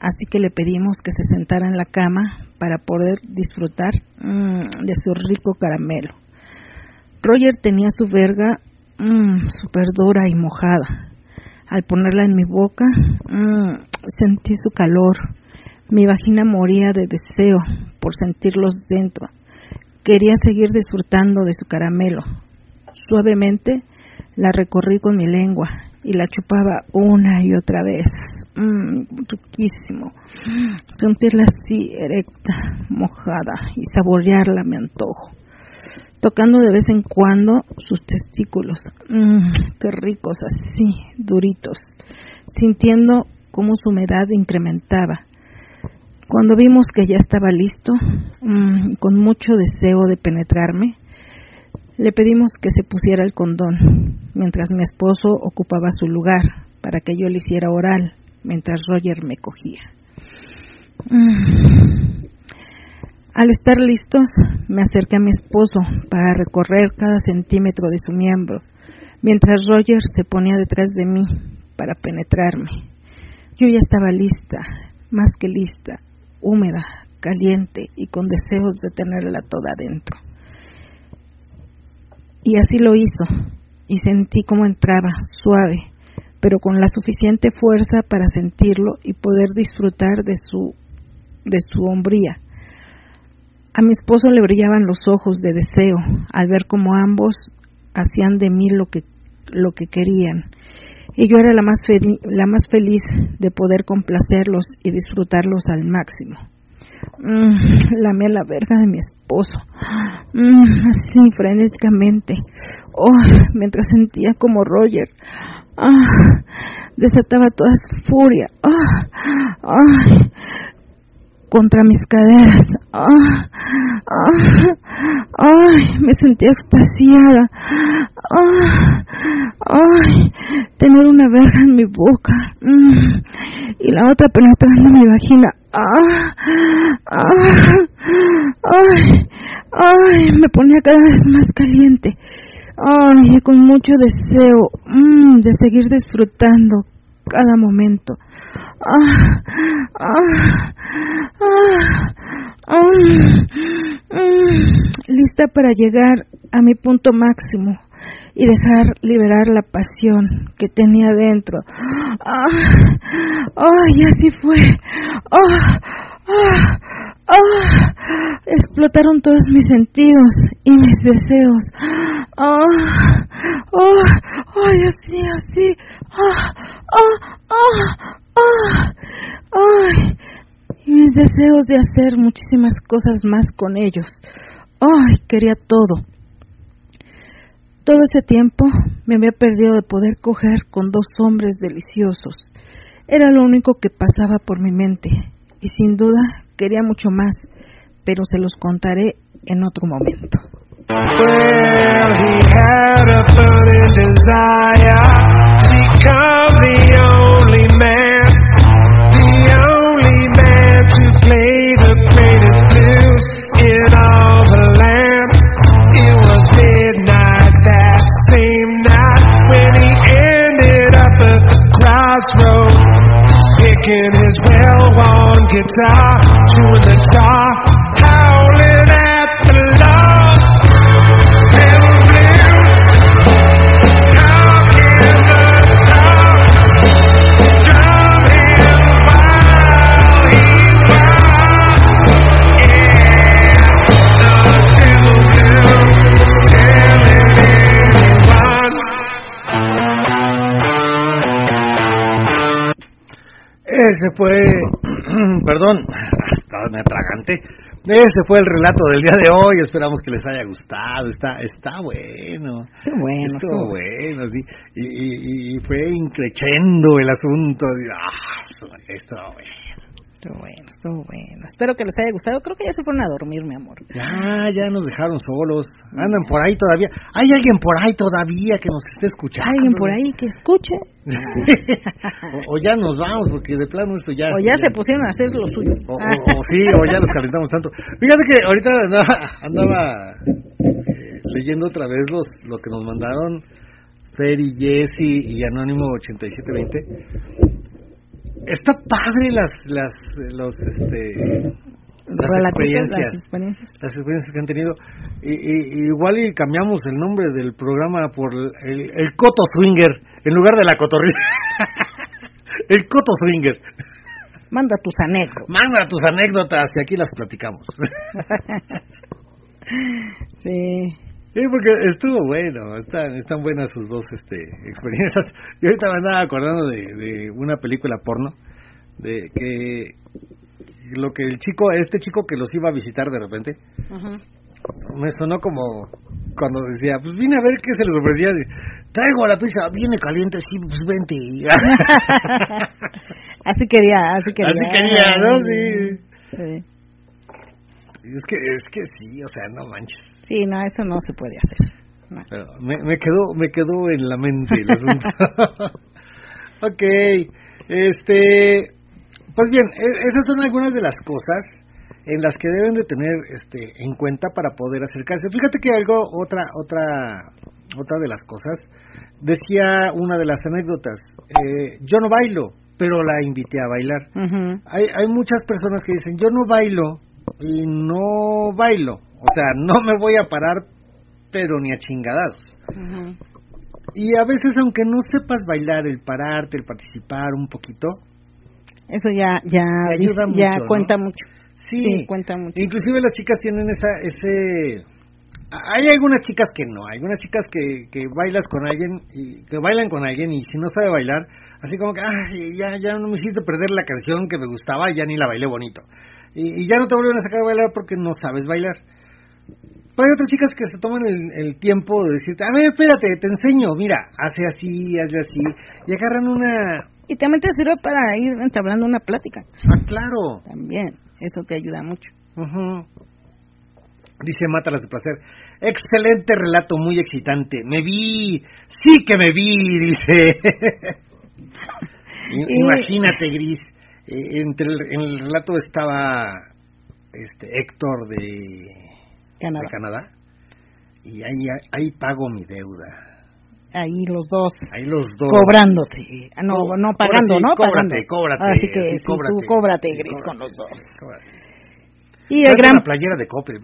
así que le pedimos que se sentara en la cama para poder disfrutar mmm, de su rico caramelo. Roger tenía su verga mmm, súper dura y mojada. Al ponerla en mi boca, mmm, sentí su calor mi vagina moría de deseo por sentirlos dentro. Quería seguir disfrutando de su caramelo. Suavemente la recorrí con mi lengua y la chupaba una y otra vez. Mmm, riquísimo. Sentirla así erecta, mojada y saborearla me antojo. Tocando de vez en cuando sus testículos. Mmm, qué ricos así, duritos. Sintiendo cómo su humedad incrementaba cuando vimos que ya estaba listo, mm, con mucho deseo de penetrarme, Le pedimos que se pusiera el condón, mientras mi esposo ocupaba su lugar para que yo le hiciera oral, mientras Roger me cogía. Mm. Al estar listos, me acerqué a mi esposo para recorrer cada centímetro de su miembro, mientras Roger se ponía detrás de mí para penetrarme. Yo ya estaba lista, más que lista, húmeda, caliente y con deseos de tenerla toda adentro. Y así lo hizo, y sentí cómo entraba, suave, pero con la suficiente fuerza para sentirlo y poder disfrutar de su, de su hombría. A mi esposo le brillaban los ojos de deseo al ver cómo ambos hacían de mí lo que, lo que querían. Y yo era la más, la más feliz de poder complacerlos y disfrutarlos al máximo. Mm, lamé la verga de mi esposo, mm, así frenéticamente, oh, mientras sentía como Roger. Ah, desataba toda su furia. Ah, contra mis caderas. Ah, ay, me sentía extasiada. ay, tener una verga en mi boca mm, y la otra penetrando mi vagina. Ah, ay, ay, me ponía cada vez más caliente. Ay, con mucho deseo mm, de seguir disfrutando cada momento. Ah, ah, ah, lista para llegar a mi punto máximo y dejar liberar la pasión que tenía dentro. ¡Ay, así fue! Explotaron todos mis sentidos y mis deseos. ¡Ay, así, así! ¡Ay! Y mis deseos de hacer muchísimas cosas más con ellos. ¡Ay! Quería todo. Todo ese tiempo me había perdido de poder coger con dos hombres deliciosos. Era lo único que pasaba por mi mente y sin duda quería mucho más, pero se los contaré en otro momento. guitar, two in the car, howling at the loss. Blues, in the he's the devil blues, anyone. Ese fue perdón, estaba me atragante. Ese fue el relato del día de hoy. Esperamos que les haya gustado. Está, está bueno. Qué bueno. Estuvo bueno, sí. Y, y, fue increchendo el asunto. Ah, esto bueno. Estuvo bueno, estuvo bueno. Espero que les haya gustado. Creo que ya se fueron a dormir, mi amor. Ya, ya nos dejaron solos. Andan por ahí todavía. Hay alguien por ahí todavía que nos esté escuchando. Alguien por ahí que escuche. o, ya nos vamos, porque de plano esto ya. O ya, se pusieron a hacer lo suyo. O, sí, o ya los calentamos tanto. Fíjate que ahorita andaba, andaba eh, leyendo otra vez los, lo que nos mandaron Ferry, Jesse y Anónimo 8720 está padre las las los este las experiencias, las experiencias, que han tenido. Y, igual y cambiamos el nombre del programa por el, el coto swinger en lugar de la cotorrita el coto swinger. Manda tus anécdotas. Manda tus anécdotas y aquí las platicamos. Sí Sí, porque estuvo bueno, están, están buenas sus dos este, experiencias. Y ahorita me andaba acordando de, de una película porno, de que lo que el chico, este chico que los iba a visitar de repente, me sonó como cuando decía, pues vine a ver qué se les ofrecía, traigo la pizza, viene caliente, sí, pues vente. así quería, así quería. Así quería, ¿no? Sí. sí. Es que, es que sí, o sea, no manches. Sí, no, eso no se puede hacer. Pero me, me quedó me quedó en la mente el asunto. ok, este, pues bien, e- esas son algunas de las cosas en las que deben de tener este en cuenta para poder acercarse. Fíjate que algo otra otra otra de las cosas decía una de las anécdotas, eh, yo no bailo, pero la invité a bailar. Hay, hay muchas personas que dicen, yo no bailo y no bailo. O sea, no me voy a parar, pero ni a chingadados. Ujú. Y a veces, aunque no sepas bailar, el pararte, el participar un poquito, Eso ya ya ayuda ya mucho, ¿no? cuenta mucho. sí. Sí, cuenta mucho. Inclusive las chicas tienen esa, ese... Hay algunas chicas que no, hay algunas chicas que, que bailas con alguien y que bailan con alguien y si no sabe bailar, así como que, ay, ya, ya no me hiciste perder la canción que me gustaba, ya ni la bailé bonito. Y, y ya no te vuelven a sacar a bailar porque no sabes bailar. Pero hay otras chicas que se toman el, el tiempo de decirte, a ver, espérate, te enseño, mira, hace así, hace así, y agarran una... Y también te sirve para ir entablando una plática. Ah, claro, También, eso te ayuda mucho. Ujú. Dice Mátalas de Placer. Excelente relato, muy excitante. Me vi, sí que me vi, dice. Imagínate, Gris. eh, entre el, en el relato estaba este Héctor de Canadá. de Canadá. Y ahí, ahí pago mi deuda. Ahí los dos Ahí los dos. cobrándote. Ah, No, Co- no pagando, cóbrate, ¿no? Cóbrate, pagando. cóbrate. Así que sí, sí, tú cóbrate, Gris, cóbrate, con los dos. cóbrate. Y el gran... una playera de Coppel.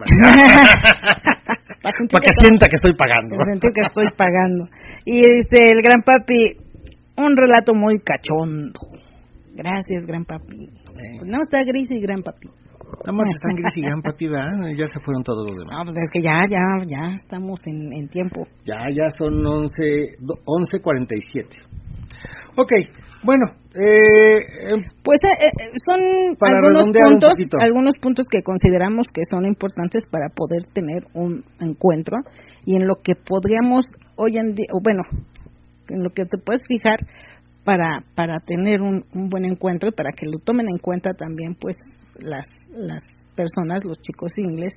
Para Para que sienta que estoy pagando. sentir que estoy pagando. Y dice el gran papi, un relato muy cachondo. Gracias, gran papi. Eh. Pues no está gris y gran papi. Nada más están gris y gran papi. Ya se fueron todos los demás. No, pues es que ya, ya, ya estamos en, en tiempo. Ya, ya son 11, do- 11.47. Ok, bueno, eh, eh, Pues eh, eh, son Para algunos puntos, algunos puntos que consideramos que son importantes para poder tener un encuentro y en lo que podríamos hoy en día, bueno, en lo que te puedes fijar para para tener un, un buen encuentro y para que lo tomen en cuenta también pues las las personas, los chicos ingles,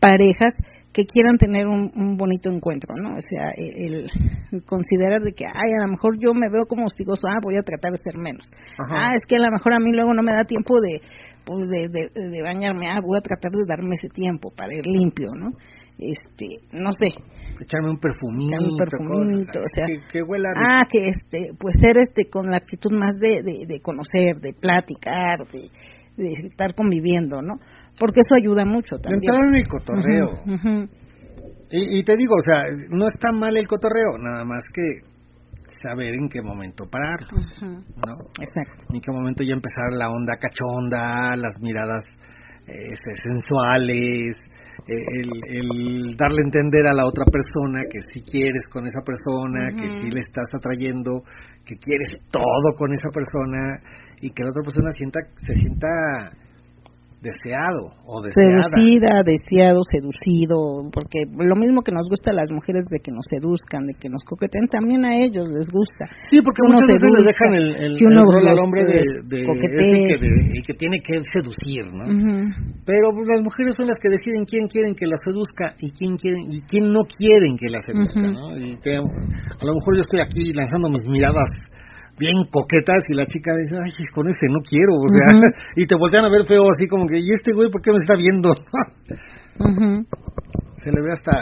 parejas que quieran tener un, un bonito encuentro, ¿no? O sea, el, el considerar de que, ay, a lo mejor yo me veo como hostigoso, ah, voy a tratar de ser menos. Ajá. Ah, es que a lo mejor a mí luego no me da tiempo de, pues, de, de, de bañarme, ah, voy a tratar de darme ese tiempo para ir limpio, ¿no? Este, no sé, echarme un perfumito. Echarme un perfumito, cosas, o sea, que, que huela rico. ah, que este, pues ser este con la actitud más de, de, de conocer, de platicar, de, de estar conviviendo, ¿no? Porque eso ayuda mucho también. entrar en el cotorreo. Y, y te digo, o sea, no está mal el cotorreo, nada más que saber en qué momento pararlo, ¿no? Exacto. En qué momento ya empezar la onda cachonda, las miradas este, sensuales, eh, el, el darle a entender a la otra persona que si quieres con esa persona, que si le estás atrayendo, que quieres todo con esa persona y que la otra persona sienta se sienta deseado o deseada. Seducida, deseado, seducido, porque lo mismo que nos gusta a las mujeres de que nos seduzcan, de que nos coqueten, también a ellos les gusta. Sí, porque muchas veces seduzca, le dejan el, el, que uno el rol al hombre de, les de este que, de- y que tiene que seducir, ¿no? Pero pues, las mujeres son las que deciden quién quieren que la seduzca y quién quieren y quién no quieren que la seduzca. ¿no? Y que a lo mejor yo estoy aquí lanzando mis miradas bien coquetas y la chica dice, ay, con este no quiero, o sea, y te voltean a ver feo así como que, ¿y este güey por qué me está viendo? Se le ve hasta,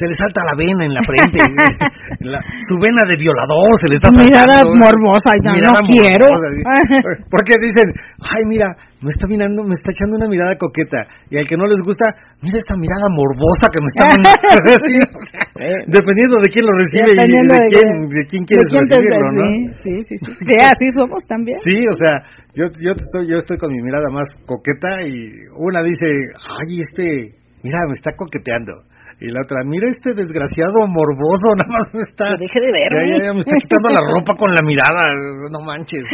se le salta la vena en la frente, la- su vena de violador se le está Mirada saltando. morbosa, ya Mirada no quiero. morbosa, sí. Porque dicen, ay, mira, me está mirando, me está echando una mirada coqueta. Y al que no les gusta, mira esta mirada morbosa que me está mandando. Sí, o sea, dependiendo de quién lo recibe y de, de quién, quién- de quién quieres ¿De quién te- recibirlo, ¿no? Sí, sí, sí, sí. Sí, así somos también. Sí, o sea, yo, yo, estoy, yo estoy con mi mirada más coqueta y una dice, ay, este, mira, me está coqueteando. Y la otra, mira este desgraciado morboso, nada más me está... Deje de Ya, verme. ya, ya me está quitando la ropa con la mirada, no manches.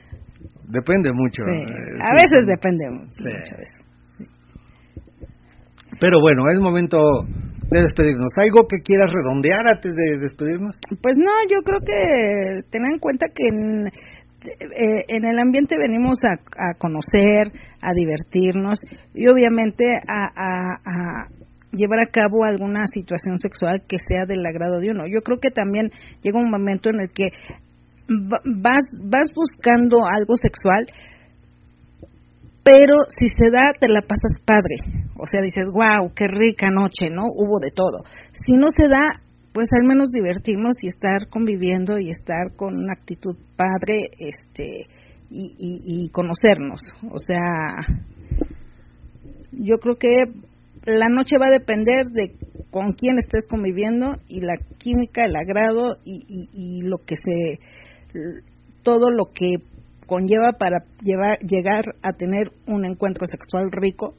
Depende mucho. Sí, eh, a sí. veces depende mucho Sí. eso. Pero bueno, es momento de despedirnos. ¿Algo que quieras redondear antes de despedirnos? Pues no, yo creo que tener en cuenta que en, eh, en el ambiente venimos a, a conocer, a divertirnos y obviamente a, a, a, llevar a cabo alguna situación sexual que sea del agrado de uno. Yo creo que también llega un momento en el que vas, vas buscando algo sexual, pero si se da, te la pasas padre. O sea, dices, wow, qué rica noche, ¿no? Hubo de todo. Si no se da, pues al menos divertirnos y estar conviviendo y estar con una actitud padre, este, y, y conocernos. O sea, yo creo que la noche va a depender de con quién estés conviviendo y la química, el agrado y, y, lo que se, todo lo que conlleva para llevar, llegar a tener un encuentro sexual rico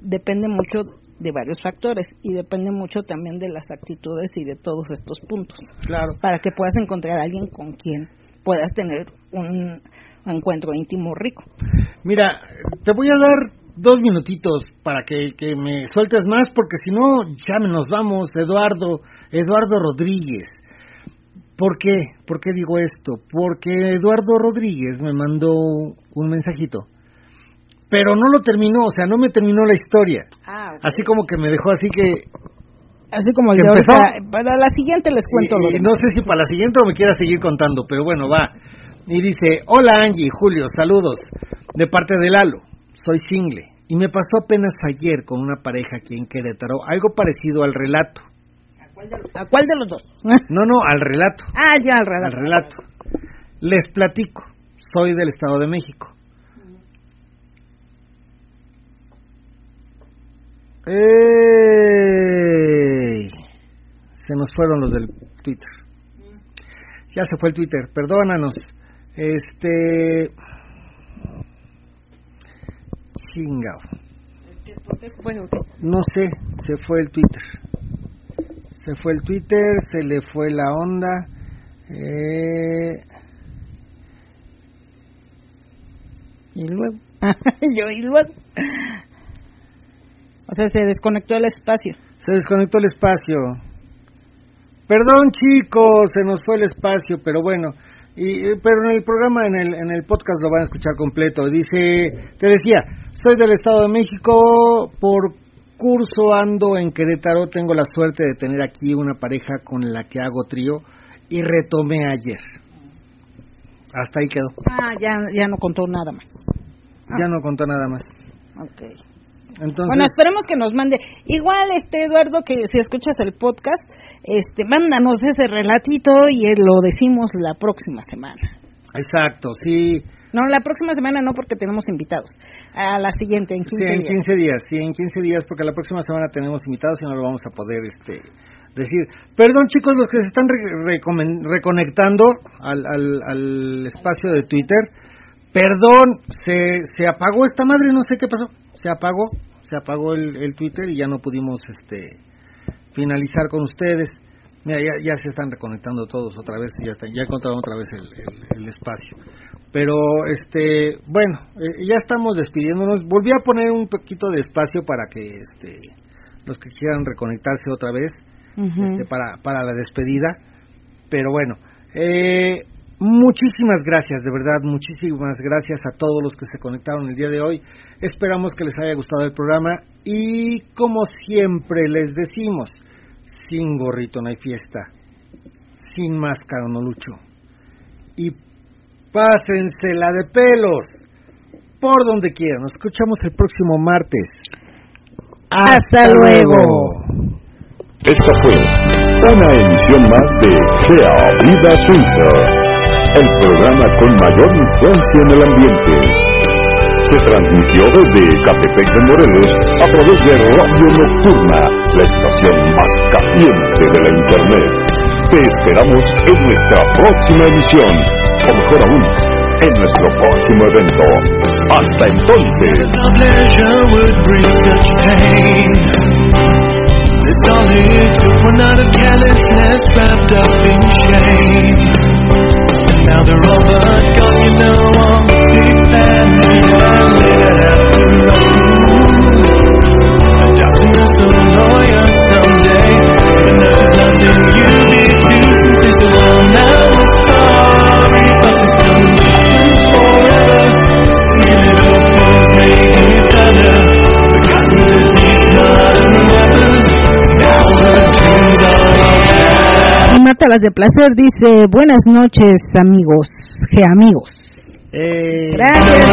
depende mucho de varios factores y depende mucho también de las actitudes y de todos estos puntos. Claro. Para que puedas encontrar a alguien con quien puedas tener un encuentro íntimo rico. Mira, te voy a dar dos minutitos para que, que me sueltes más, porque si no, ya nos vamos, Eduardo, Eduardo Rodríguez. ¿Por qué? ¿Por qué digo esto? Porque Eduardo Rodríguez me mandó un mensajito, pero no lo terminó, o sea, no me terminó la historia. Ah, Así como que me dejó así que... Así como el ¿Que de empezó? ahorita. Para la siguiente les cuento lo y- no sé si para la siguiente o me quiera seguir contando, pero bueno, va. Y dice, hola Angie, Julio, saludos. De parte de Lalo, soy single. Y me pasó apenas ayer con una pareja aquí en Querétaro, algo parecido al relato. ¿A cuál de los dos? No, no, al relato. ah, ya, al Al relato. relato. Les platico, soy del Estado de México. ¡Ey! Se nos fueron los del Twitter. Ya se fue el Twitter, perdónanos. Este. Chingao. Bueno, No sé, se fue el Twitter. Se fue el Twitter, se le fue la onda. Eh, Y luego. Yo, y luego. O sea, se desconectó el espacio. se desconectó el espacio. Perdón chicos, se nos fue el espacio, pero bueno. Y, eh, pero en el programa, en el, en el podcast lo van a escuchar completo. Dice, te decía, soy del Estado de México, por curso ando en Querétaro, tengo la suerte de tener aquí una pareja con la que hago trío y retomé ayer. Hasta ahí quedó. Ah, ya, ya no contó nada más. Ya no contó nada más. Ok. Entonces, Bueno, esperemos que nos mande. Igual, este Eduardo, que si escuchas el podcast, este, mándanos ese relatito y eh, lo decimos la próxima semana. exacto, sí, No, la próxima semana no, porque tenemos invitados. A la siguiente, en 15 sí, en días. 15 días, sí, en 15 días, porque la próxima semana tenemos invitados y no lo vamos a poder este decir. Perdón, chicos, los que se están re- reconectando al, al, al espacio de Twitter, perdón, se, se apagó esta madre, no sé qué pasó, se apagó, se apagó el, el Twitter y ya no pudimos este finalizar con ustedes. Mira, ya, ya se están reconectando todos otra vez, ya están, ya encontraron otra vez el, el- el espacio. Pero, este, bueno, eh, ya estamos despidiéndonos. Volví a poner un poquito de espacio para que, este, los que quieran reconectarse otra vez, este, para, para la despedida. Pero bueno, eh, muchísimas gracias, de verdad, muchísimas gracias a todos los que se conectaron el día de hoy. Esperamos que les haya gustado el programa y como siempre les decimos, sin gorrito no hay fiesta, sin máscara no lucho. Y pásensela de pelos por donde quieran. Nos escuchamos el próximo martes. Hasta luego. Esta fue una emisión más de Gea Vida Swinger, el programa con mayor influencia en el ambiente. Se transmitió desde Catepec de Morelos a través de Radio Nocturna, la estación más caliente de la Internet. Te esperamos en nuestra próxima emisión, o mejor aún, en nuestro próximo evento. Hasta entonces. Marta Las de Placer dice, buenas noches amigos, ge amigos. Eh, Gracias.